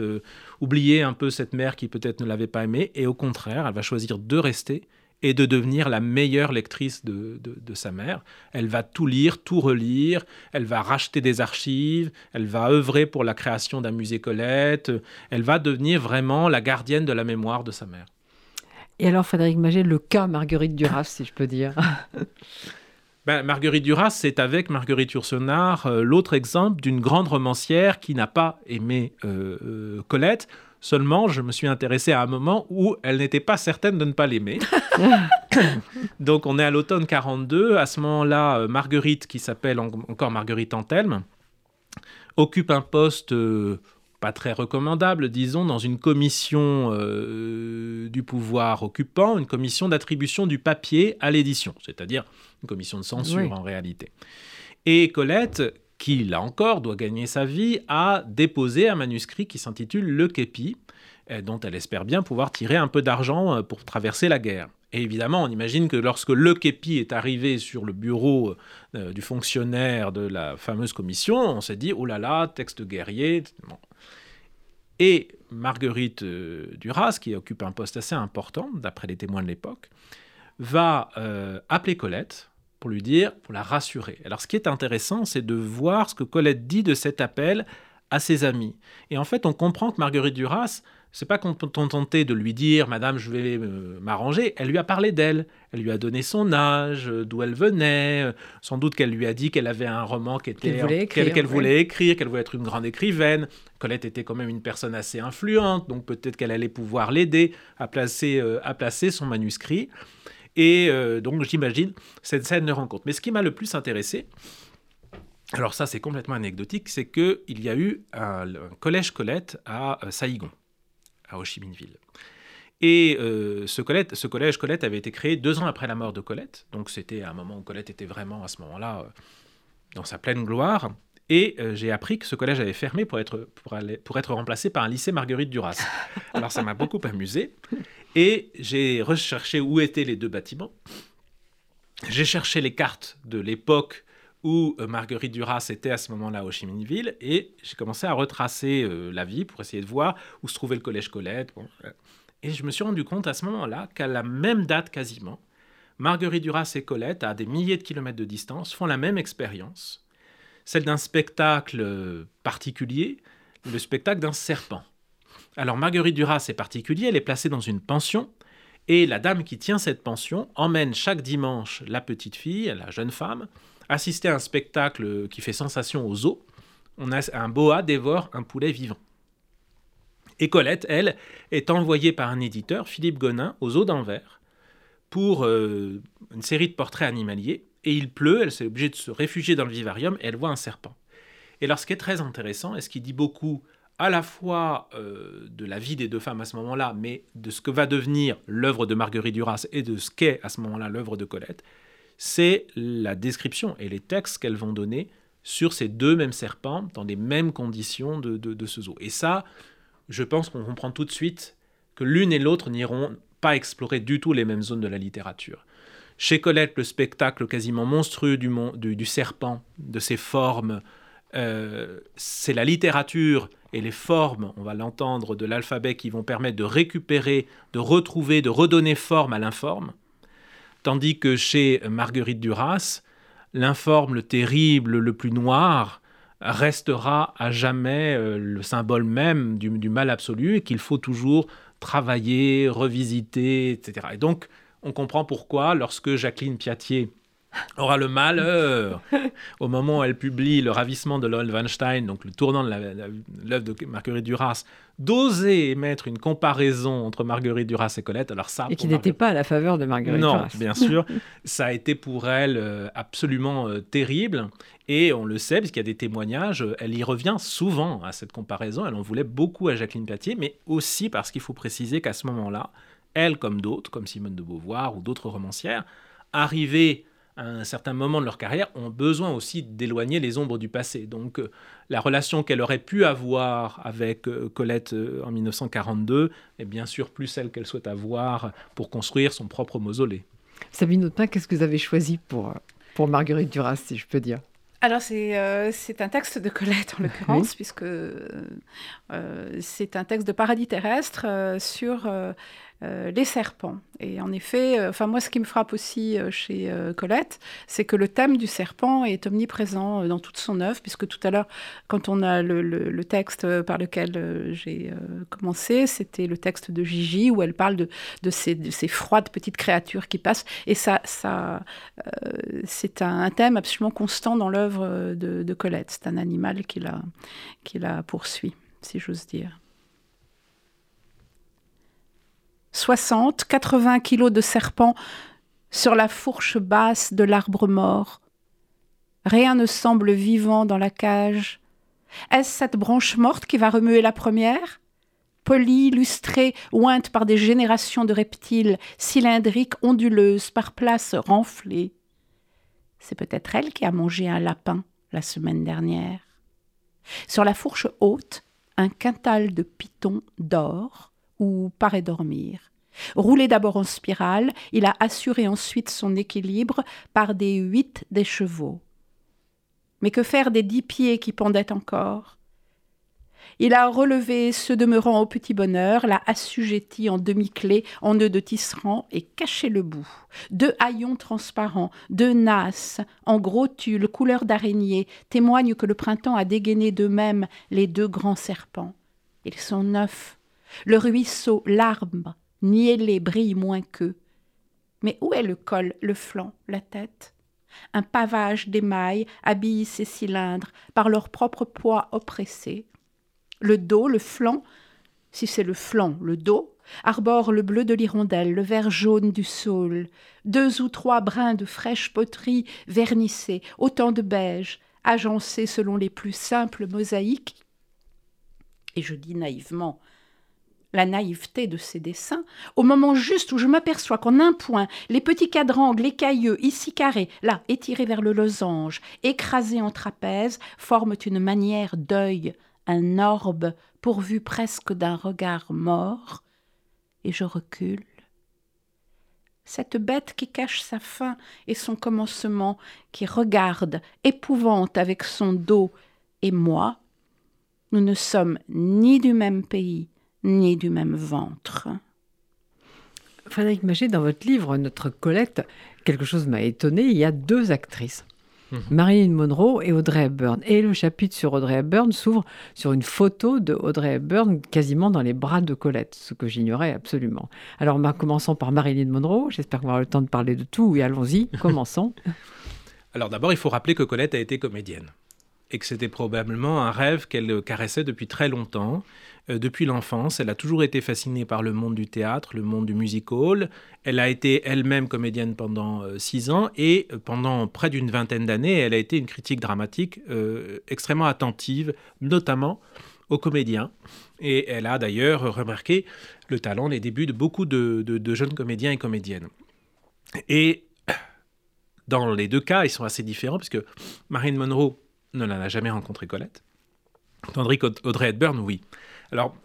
oublier un peu cette mère qui peut-être ne l'avait pas aimé, et au contraire, elle va choisir de rester et de devenir la meilleure lectrice de, sa mère. Elle va tout lire, tout relire, elle va racheter des archives, elle va œuvrer pour la création d'un musée Colette, elle va devenir vraiment la gardienne de la mémoire de sa mère. Et alors, Frédéric Maget, le cas Marguerite Duras, si je peux dire ben, Marguerite Duras, c'est avec Marguerite Yourcenar euh, l'autre exemple d'une grande romancière qui n'a pas aimé euh, euh, Colette, Seulement, je me suis intéressé à un moment où elle n'était pas certaine de ne pas l'aimer. Donc, on est à l'automne 42. À ce moment-là, Marguerite, qui s'appelle encore Marguerite Antelme, occupe un poste pas très recommandable, disons, dans une commission euh, du pouvoir occupant, une commission d'attribution du papier à l'édition, c'est-à-dire une commission de censure en réalité. Et Colette, qui, là encore, doit gagner sa vie, a déposé un manuscrit qui s'intitule Le Képi, dont elle espère bien pouvoir tirer un peu d'argent euh, pour traverser la guerre. Et évidemment, on imagine que lorsque le képi est arrivé sur le bureau euh, du fonctionnaire de la fameuse commission, on s'est dit, oh là là, texte guerrier. Et Marguerite euh, Duras, qui occupe un poste assez important, d'après les témoins de l'époque, va appeler Colette pour lui dire, pour la rassurer. Alors ce qui est intéressant, c'est de voir ce que Colette dit de cet appel à ses amis. Et en fait, on comprend que Marguerite Duras, c'est pas qu'on tentait de lui dire Madame, je vais m'arranger. Elle lui a parlé d'elle. Elle lui a donné son âge, d'où elle venait. Sans doute qu'elle lui a dit qu'elle avait un roman qu'elle voulait écrire, qu'elle voulait écrire, qu'elle voulait être une grande écrivaine. Colette était quand même une personne assez influente, donc peut-être qu'elle allait pouvoir l'aider à placer, euh, à placer son manuscrit. Et euh, donc, j'imagine cette scène de rencontre. Mais ce qui m'a le plus intéressé, alors ça c'est complètement anecdotique, c'est qu'il y a eu un, collège Colette à euh, Saïgon, à Ho Chi Minh Ville. Et euh, ce, ce, collège Colette avait été créé deux ans après la mort de Colette, donc c'était un moment où Colette était vraiment à ce moment-là dans sa pleine gloire. Et j'ai appris que ce collège avait fermé pour être, pour, aller, pour être remplacé par un lycée Marguerite Duras. Alors ça m'a beaucoup amusé. Et j'ai recherché où étaient les deux bâtiments. J'ai cherché les cartes de l'époque où euh, Marguerite Duras était à ce moment-là au Chi Ville et j'ai commencé à retracer euh, la vie pour essayer de voir où se trouvait le collège Colette. Euh. et je me suis rendu compte à ce moment-là qu'à la même date quasiment, Marguerite Duras et Colette, à des milliers de kilomètres de distance, font la même expérience, celle d'un spectacle particulier, le spectacle d'un serpent. Alors Marguerite Duras est particulier, elle est placée dans une pension, et la dame qui tient cette pension emmène chaque dimanche la petite fille, la jeune femme, assister à un spectacle qui fait sensation aux eaux. On a un boa dévore un poulet vivant. Et Colette, elle, est envoyée par un éditeur, Philippe Gonin, aux eaux d'Anvers, pour euh, une série de portraits animaliers. Et il pleut, elle s'est obligée de se réfugier dans le vivarium et elle voit un serpent. Et alors, ce qui est très intéressant, et ce qui dit beaucoup à la fois euh, de la vie des deux femmes à ce moment-là, mais de ce que va devenir l'œuvre de Marguerite Duras et de ce qu'est à ce moment-là l'œuvre de Colette, c'est la description et les textes qu'elles vont donner sur ces deux mêmes serpents dans les mêmes conditions de, de ce zoo. Et ça, je pense qu'on comprend tout de suite que l'une et l'autre n'iront pas explorer du tout les mêmes zones de la littérature. Chez Colette, le spectacle quasiment monstrueux du, serpent, de ses formes, euh, c'est la littérature et les formes, on va l'entendre, de l'alphabet qui vont permettre de récupérer, de retrouver, de redonner forme à l'informe. Tandis que chez Marguerite Duras, l'informe, le terrible, le plus noir, restera à jamais euh, le symbole même du, du mal absolu et qu'il faut toujours travailler, revisiter, etc. Et donc, on comprend pourquoi, lorsque Jacqueline Piatier aura le malheur, au moment où elle publie Le ravissement de Lord Weinstein, donc le tournant de l'œuvre de Marguerite Duras, d'oser mettre une comparaison entre Marguerite Duras et Colette. Alors ça, et qui n'était pas à la faveur de Marguerite non, Duras. Non, bien sûr. ça a été pour elle euh, absolument euh, terrible. Et on le sait, puisqu'il y a des témoignages, elle y revient souvent à cette comparaison. Elle en voulait beaucoup à Jacqueline Patier, mais aussi parce qu'il faut préciser qu'à ce moment-là, elle, comme d'autres, comme Simone de Beauvoir ou d'autres romancières, arrivaient à un certain moment de leur carrière, ont besoin aussi d'éloigner les ombres du passé. Donc euh, la relation qu'elle aurait pu avoir avec euh, Colette euh, en 1942 est bien sûr plus celle qu'elle souhaite avoir pour construire son propre mausolée. Sabine Autepin, qu'est-ce que vous avez choisi pour, pour Marguerite Duras, si je peux dire? Alors c'est un texte de Colette en l'occurrence, puisque c'est un texte de Paradis terrestre sur euh, les serpents. Et en effet, euh, enfin moi, ce qui me frappe aussi euh, chez Colette, c'est que le thème du serpent est omniprésent dans toute son œuvre, puisque tout à l'heure, quand on a le, texte par lequel j'ai commencé, c'était le texte de Gigi, où elle parle de, ces, froides petites créatures qui passent. Et ça, ça c'est un, thème absolument constant dans l'œuvre de, Colette. C'est un animal qui qui la poursuit, si j'ose dire. 60, 80 kilos de serpents sur la fourche basse de l'arbre mort. Rien ne semble vivant dans la cage. Est-ce cette branche morte qui va remuer la première? Polie, lustrée, ointe par des générations de reptiles, cylindriques, onduleuses, par places renflées. C'est peut-être elle qui a mangé un lapin la semaine dernière. Sur la fourche haute, un quintal de pitons d'or, ou paraît dormir. Roulé d'abord en spirale, il a assuré ensuite son équilibre par des huit des chevaux. Mais que faire des dix pieds qui pendaient encore? Il a relevé ceux demeurant au petit bonheur, l'a assujetti en demi-clé, en nœud de tisserand et caché le bout. Deux haillons transparents, deux nasses, en gros tulle, couleur d'araignée, témoignent que le printemps a dégainé d'eux-mêmes les deux grands serpents. Ils sont neufs, le ruisseau, l'arbre, niellé brille moins qu'eux. Mais où est le col, le flanc, la tête? Un pavage d'émail habille ces cylindres par leur propre poids oppressé. Le dos, le flanc, si c'est le flanc, le dos, arbore le bleu de l'hirondelle, le vert jaune du saule, deux ou trois brins de fraîche poterie vernissés, autant de beige, agencés selon les plus simples mosaïques. Et je dis naïvement, la naïveté de ces dessins, au moment juste où je m'aperçois qu'en un point, les petits quadrangles, les cailleux, ici carrés, là étirés vers le losange, écrasés en trapèze, forment une manière d'œil, un orbe pourvu presque d'un regard mort, et je recule. Cette bête qui cache sa fin et son commencement, qui regarde, épouvante avec son dos, et moi, nous ne sommes ni du même pays, ni du même ventre. Frédéric Maget, dans votre livre, Notre Colette, quelque chose m'a étonné, il y a deux actrices. Mhm. Marilyn Monroe et Audrey Hepburn. Et le chapitre sur Audrey Hepburn s'ouvre sur une photo de Audrey Hepburn quasiment dans les bras de Colette, ce que j'ignorais absolument. Alors, commençons par Marilyn Monroe. J'espère qu'on avoir le temps de parler de tout. Et allons-y, commençons. Alors d'abord, il faut rappeler que Colette a été comédienne et que c'était probablement un rêve qu'elle caressait depuis très longtemps euh, depuis l'enfance. Elle a toujours été fascinée par le monde du théâtre, le monde du music hall. Elle a été elle-même comédienne pendant euh, six ans et euh, pendant près d'une vingtaine d'années, elle a été une critique dramatique extrêmement attentive, notamment aux comédiens. Et elle a d'ailleurs remarqué le talent, les débuts de beaucoup de, de jeunes comédiens et comédiennes. Et dans les deux cas, ils sont assez différents puisque Marine Monroe ne l'a jamais rencontré Colette. Tandis qu'Audrey Hepburn, oui. Alors,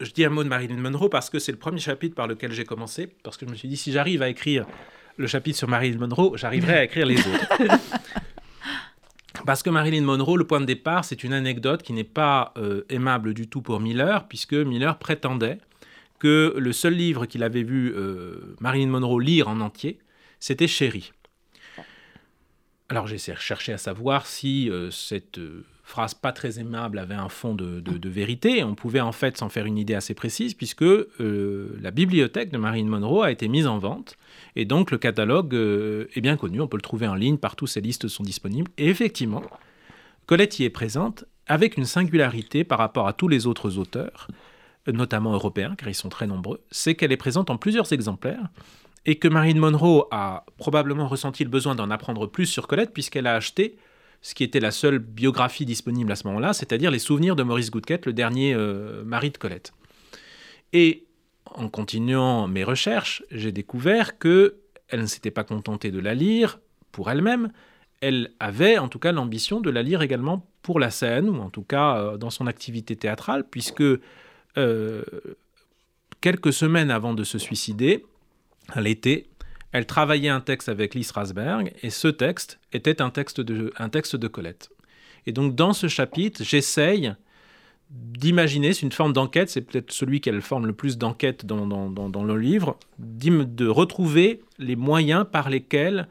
je dis un mot de Marilyn Monroe parce que c'est le premier chapitre par lequel j'ai commencé, parce que je me suis dit, si j'arrive à écrire le chapitre sur Marilyn Monroe, j'arriverai à écrire les autres. Parce que Marilyn Monroe, le point de départ, c'est une anecdote qui n'est pas euh, aimable du tout pour Miller, puisque Miller prétendait que le seul livre qu'il avait vu euh, Marilyn Monroe lire en entier, c'était Chérie. Alors j'ai cherché à savoir si euh, cette phrase pas très aimable avait un fond de, vérité. On pouvait en fait s'en faire une idée assez précise puisque euh, la bibliothèque de Marine Monroe a été mise en vente et donc le catalogue euh, est bien connu. On peut le trouver en ligne, partout ces listes sont disponibles. Et effectivement, Colette y est présente avec une singularité par rapport à tous les autres auteurs, notamment européens, car ils sont très nombreux, c'est qu'elle est présente en plusieurs exemplaires et que Marine Monroe a probablement ressenti le besoin d'en apprendre plus sur Colette puisqu'elle a acheté ce qui était la seule biographie disponible à ce moment-là, c'est-à-dire les souvenirs de Maurice Goodquette, le dernier euh, mari de Colette. Et en continuant mes recherches, j'ai découvert que elle ne s'était pas contentée de la lire pour elle-même, elle avait en tout cas l'ambition de la lire également pour la scène, ou en tout cas euh, dans son activité théâtrale, puisque euh, quelques semaines avant de se suicider, l'été, elle travaillait un texte avec Lise Strasberg, et ce texte était un texte de, texte de Colette. Et donc dans ce chapitre, j'essaye d'imaginer, c'est une forme d'enquête, c'est peut-être celui qui a le forme le plus d'enquête dans, dans, le livre, de retrouver les moyens par lesquels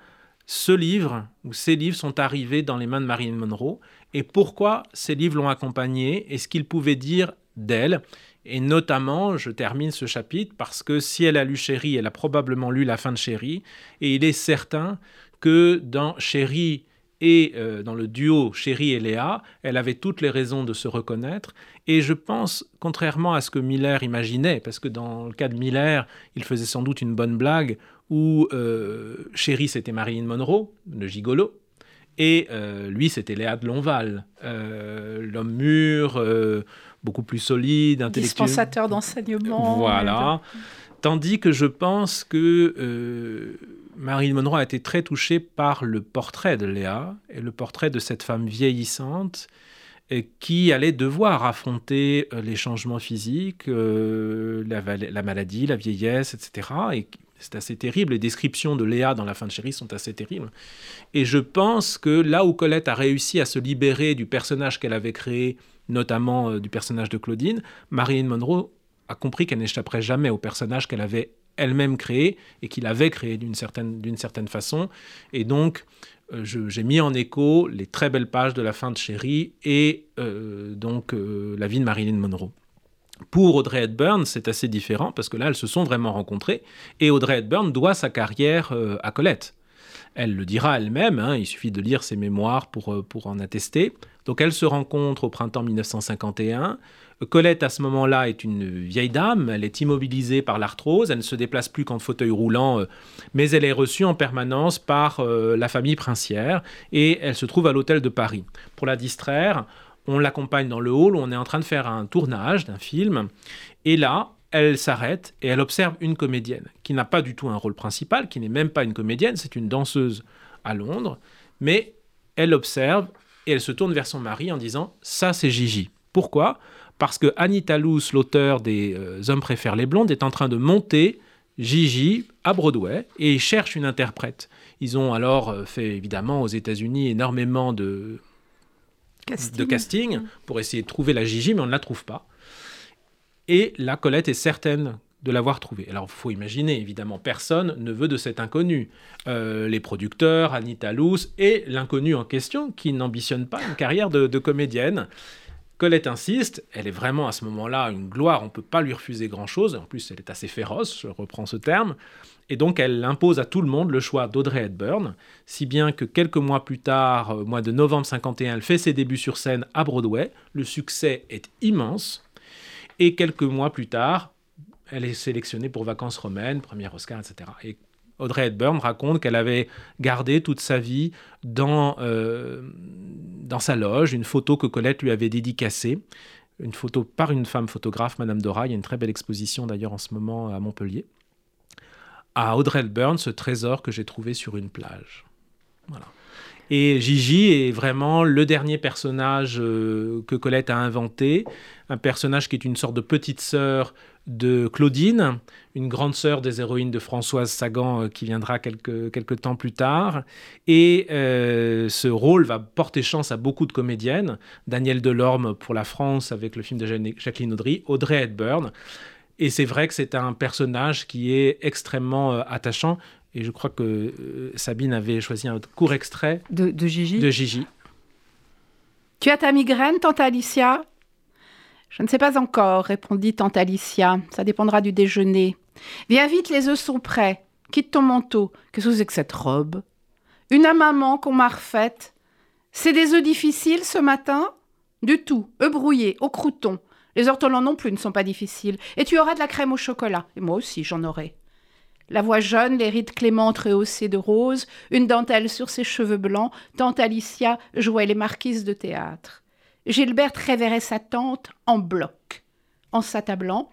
ce livre ou ces livres sont arrivés dans les mains de Marilyn Monroe et pourquoi ces livres l'ont accompagnée et ce qu'ils pouvaient dire d'elle. Et notamment, je termine ce chapitre parce que si elle a lu Chéri, elle a probablement lu la fin de Chéri. Et il est certain que dans Chéri et euh, dans le duo Chéri et Léa, elle avait toutes les raisons de se reconnaître. Et je pense, contrairement à ce que Miller imaginait, parce que dans le cas de Miller, il faisait sans doute une bonne blague où euh, Chéri c'était Marilyn Monroe, le gigolo, et euh, lui c'était Léa de Lonval, l'homme mûr, beaucoup plus solide, intellectuel. Dispensateur d'enseignement. Voilà. Tandis que je pense que Marilyn Monroe a été très touchée par le portrait de Léa et le portrait de cette femme vieillissante qui allait devoir affronter les changements physiques, la, la, maladie, la vieillesse, etc. Et c'est assez terrible. Les descriptions de Léa dans la fin de Chérie sont assez terribles. Et je pense que là où Colette a réussi à se libérer du personnage qu'elle avait créé, notamment euh, du personnage de Claudine, Marilyn Monroe a compris qu'elle n'échapperait jamais au personnage qu'elle avait elle-même créé et qu'il avait créé d'une certaine, certaine façon. Et donc, euh, j'ai mis en écho les très belles pages de la fin de Chérie et euh, donc la vie de Marilyn Monroe. Pour Audrey Hepburn, c'est assez différent parce que là, elles se sont vraiment rencontrées et Audrey Hepburn doit sa carrière à Colette. Elle le dira elle-même, hein, il suffit de lire ses mémoires pour, euh, pour en attester. Donc elle se rencontre au printemps 1951. Colette, à ce moment-là, est une vieille dame, elle est immobilisée par l'arthrose, elle ne se déplace plus qu'en fauteuil roulant, euh, mais elle est reçue en permanence par la famille princière et elle se trouve à l'hôtel de Paris. Pour la distraire, on l'accompagne dans le hall où on est en train de faire un tournage d'un film. Et là, elle s'arrête et elle observe une comédienne qui n'a pas du tout un rôle principal, qui n'est même pas une comédienne, c'est une danseuse à Londres. Mais elle observe et elle se tourne vers son mari en disant Ça, c'est Gigi. Pourquoi? Parce que Anita Luce, l'auteur des euh, Hommes préfèrent les blondes, est en train de monter Gigi à Broadway et cherche une interprète. Ils ont alors euh, fait évidemment aux États-Unis énormément de de casting pour essayer de trouver la Gigi, mais on ne la trouve pas. Et la Colette est certaine de l'avoir trouvée. Alors, faut imaginer, évidemment, personne ne veut de cet inconnu. Euh, les producteurs, Anita Luce et l'inconnu en question, qui n'ambitionne pas une carrière de, comédienne. Colette insiste, elle est vraiment à ce moment-là une gloire, on ne peut pas lui refuser grand-chose, en plus elle est assez féroce, je reprends ce terme, et donc elle impose à tout le monde le choix d'Audrey Hepburn, si bien que quelques mois plus tard, au mois de novembre 51, elle fait ses débuts sur scène à Broadway. Le succès est immense. Et quelques mois plus tard, elle est sélectionnée pour Vacances romaines, premier Oscar, etc. Et Audrey Hepburn raconte qu'elle avait gardé toute sa vie dans, euh, dans sa loge une photo que Colette lui avait dédicacée, une photo par une femme photographe, Madame Dora. Il y a une très belle exposition d'ailleurs en ce moment à Montpellier à Audrey Hepburn ce trésor que j'ai trouvé sur une plage. Voilà. Et Gigi est vraiment le dernier personnage euh, que Colette a inventé, un personnage qui est une sorte de petite sœur de Claudine, une grande sœur des héroïnes de Françoise Sagan euh, qui viendra quelques, quelques temps plus tard. Et euh, ce rôle va porter chance à beaucoup de comédiennes. Danielle Delorme pour la France avec le film de Jacqueline Audry, Audrey Hepburn. Et c'est vrai que c'est un personnage qui est extrêmement euh, attachant. Et je crois que Sabine avait choisi un court extrait de, Gigi. de Gigi. Tu as ta migraine, tante Alicia? Je ne sais pas encore, répondit tante Alicia. Ça dépendra du déjeuner. Viens vite, les œufs sont prêts. Quitte ton manteau. Qu'est-ce que c'est que cette robe Une à maman qu'on m'a refaite. C'est des œufs difficiles ce matin? Du tout. œufs brouillés, au crouton. Les ortolans non plus ne sont pas difficiles. Et tu auras de la crème au chocolat. Et moi aussi, j'en aurai. La voix jeune, les rides clémentes rehaussées de rose, une dentelle sur ses cheveux blancs, tante Alicia jouait les marquises de théâtre. Gilberte révérait sa tante en bloc. En s'attablant,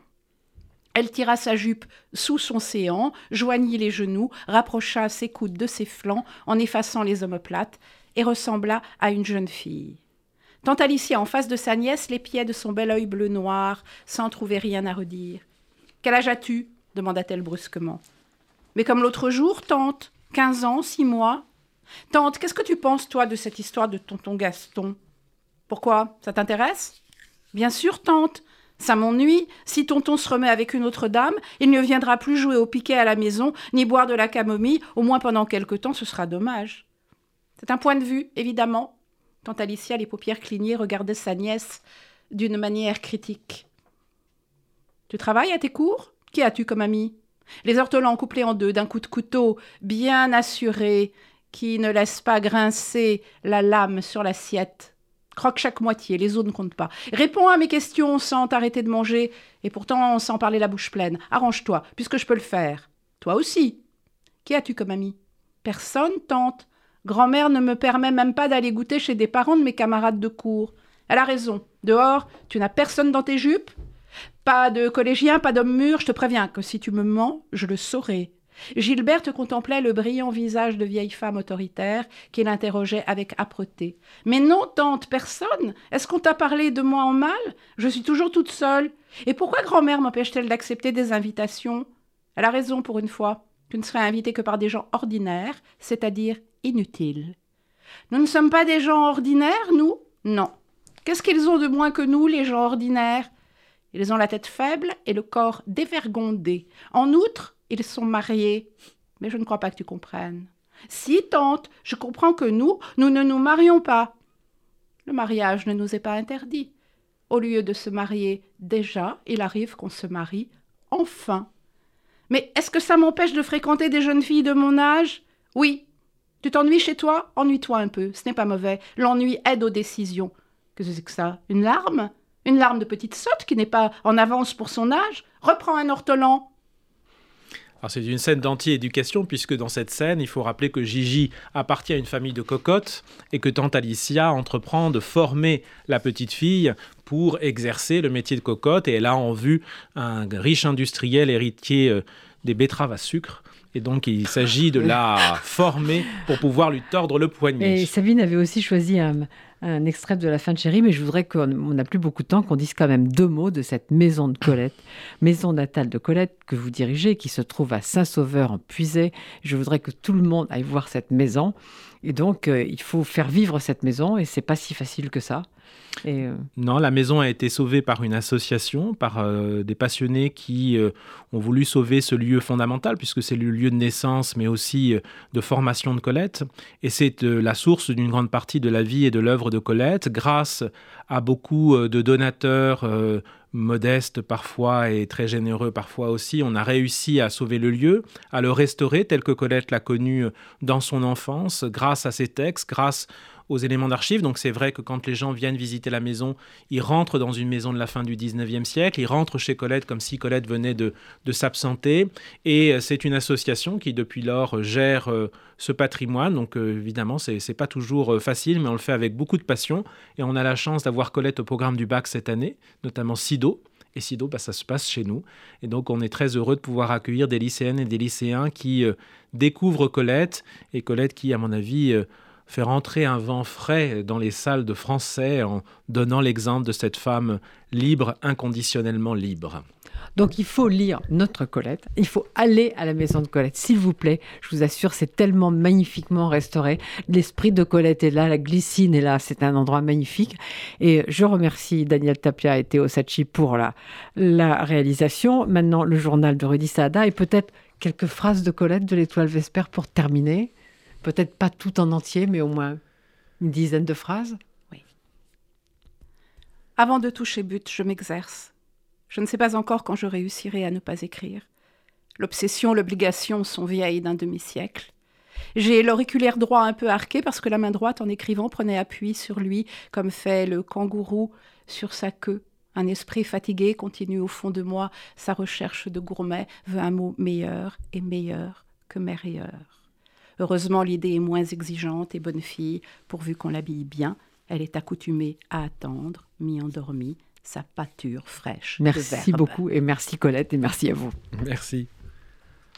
Elle tira sa jupe sous son séant, joignit les genoux, rapprocha ses coudes de ses flancs en effaçant les omoplates, et ressembla à une jeune fille. Tante Alicia, en face de sa nièce, l'épiait de son bel œil bleu noir, sans trouver rien à redire. Quel âge as-tu? demanda-t-elle brusquement. Mais comme l'autre jour, tante. Quinze ans, six mois. Tante, qu'est-ce que tu penses, toi, de cette histoire de tonton Gaston? Pourquoi? Ça t'intéresse? Bien sûr, tante. Ça m'ennuie. Si tonton se remet avec une autre dame, il ne viendra plus jouer au piquet à la maison, ni boire de la camomille, au moins pendant quelque temps, ce sera dommage. C'est un point de vue, évidemment. Tante Alicia, les paupières clignées, regardait sa nièce d'une manière critique. Tu travailles à tes cours? Qui as-tu comme ami? Les ortolans couplés en deux d'un coup de couteau, bien assuré, qui ne laisse pas grincer la lame sur l'assiette Croque chaque moitié, les os ne comptent pas. Réponds à mes questions sans t'arrêter de manger, et pourtant sans parler la bouche pleine. Arrange-toi, puisque je peux le faire. Toi aussi. Qui as-tu comme ami? Personne, tante. Grand-mère ne me permet même pas d'aller goûter chez des parents de mes camarades de cours. Elle a raison. Dehors, tu n'as personne dans tes jupes? Pas de collégien, pas d'homme mûr, je te préviens que si tu me mens, je le saurai. Gilberte contemplait le brillant visage de vieille femme autoritaire qui l'interrogeait avec âpreté. Mais non, tante, personne. Est-ce qu'on t'a parlé de moi en mal? Je suis toujours toute seule. Et pourquoi grand-mère m'empêche-t-elle d'accepter des invitations? Elle a raison pour une fois. Tu ne serais invitée que par des gens ordinaires, c'est-à-dire inutiles. Nous ne sommes pas des gens ordinaires, nous? Non. Qu'est-ce qu'ils ont de moins que nous, les gens ordinaires? Ils ont la tête faible et le corps dévergondé. En outre, ils sont mariés. Mais je ne crois pas que tu comprennes. Si, tante, je comprends que nous, nous ne nous marions pas. Le mariage ne nous est pas interdit. Au lieu de se marier déjà, il arrive qu'on se marie enfin. Mais est-ce que ça m'empêche de fréquenter des jeunes filles de mon âge? Oui. Tu t'ennuies chez toi? Ennuie-toi un peu, ce n'est pas mauvais. L'ennui aide aux décisions. Que c'est que ça? Une larme? Une larme de petite sotte qui n'est pas en avance pour son âge? Reprends un ortolan c'est une scène d'anti-éducation puisque dans cette scène, il faut rappeler que Gigi appartient à une famille de cocottes et que tante Alicia entreprend de former la petite fille pour exercer le métier de cocotte et elle a en vue un riche industriel héritier euh, des betteraves à sucre. Et donc, il s'agit de la former pour pouvoir lui tordre le poignet. Et Sabine avait aussi choisi un, un extrait de la fin de Chérie, mais je voudrais qu'on n'a plus beaucoup de temps, qu'on dise quand même deux mots de cette maison de Colette, maison natale de Colette que vous dirigez, qui se trouve à Saint-Sauveur en Puisay. Je voudrais que tout le monde aille voir cette maison. Et donc, euh, il faut faire vivre cette maison, et c'est pas si facile que ça. Euh, non, la maison a été sauvée par une association, par euh, des passionnés qui ont voulu sauver ce lieu fondamental, puisque c'est le lieu de naissance, mais aussi de formation de Colette. Et c'est la source d'une grande partie de la vie et de l'œuvre de Colette, grâce à beaucoup de donateurs modestes parfois et très généreux parfois aussi, on a réussi à sauver le lieu, à le restaurer tel que Colette l'a connu dans son enfance, grâce à ses textes, grâce aux éléments d'archives. Donc c'est vrai que quand les gens viennent visiter la maison, ils rentrent dans une maison de la fin du 19e siècle, ils rentrent chez Colette comme si Colette venait de, de s'absenter. Et euh, c'est une association qui depuis lors gère euh, ce patrimoine. Donc euh, évidemment, c'est n'est pas toujours facile, mais on le fait avec beaucoup de passion. Et on a la chance d'avoir Colette au programme du bac cette année, notamment SIDO. Et SIDO, bah, ça se passe chez nous. Et donc, on est très heureux de pouvoir accueillir des lycéennes et des lycéens qui découvrent Colette. Et Colette qui, à mon avis, faire entrer un vent frais dans les salles de français en donnant l'exemple de cette femme libre, inconditionnellement libre. Donc il faut lire notre Colette, il faut aller à la maison de Colette, s'il vous plaît. Je vous assure, c'est tellement magnifiquement restauré. L'esprit de Colette est là, la glycine est là, c'est un endroit magnifique. Et je remercie Daniel Tapia et Théo Sachi pour la, la réalisation. Maintenant, le journal de Rudy Saada et peut-être quelques phrases de Colette de l'Étoile Vespère pour terminer. Peut-être pas tout en entier, mais au moins une dizaine de phrases. Oui. Avant de toucher but, je m'exerce. Je ne sais pas encore quand je réussirai à ne pas écrire. L'obsession, l'obligation sont vieilles d'un demi-siècle. J'ai l'auriculaire droit un peu arqué parce que la main droite, en écrivant, prenait appui sur lui, comme fait le kangourou sur sa queue. Un esprit fatigué continue au fond de moi sa recherche de gourmet, veut un mot meilleur et meilleur que meilleur. Heureusement, l'idée est moins exigeante et bonne fille, pourvu qu'on l'habille bien. Elle est accoutumée à attendre, mi-endormie, sa pâture fraîche. Merci beaucoup et merci Colette et merci à vous. Merci.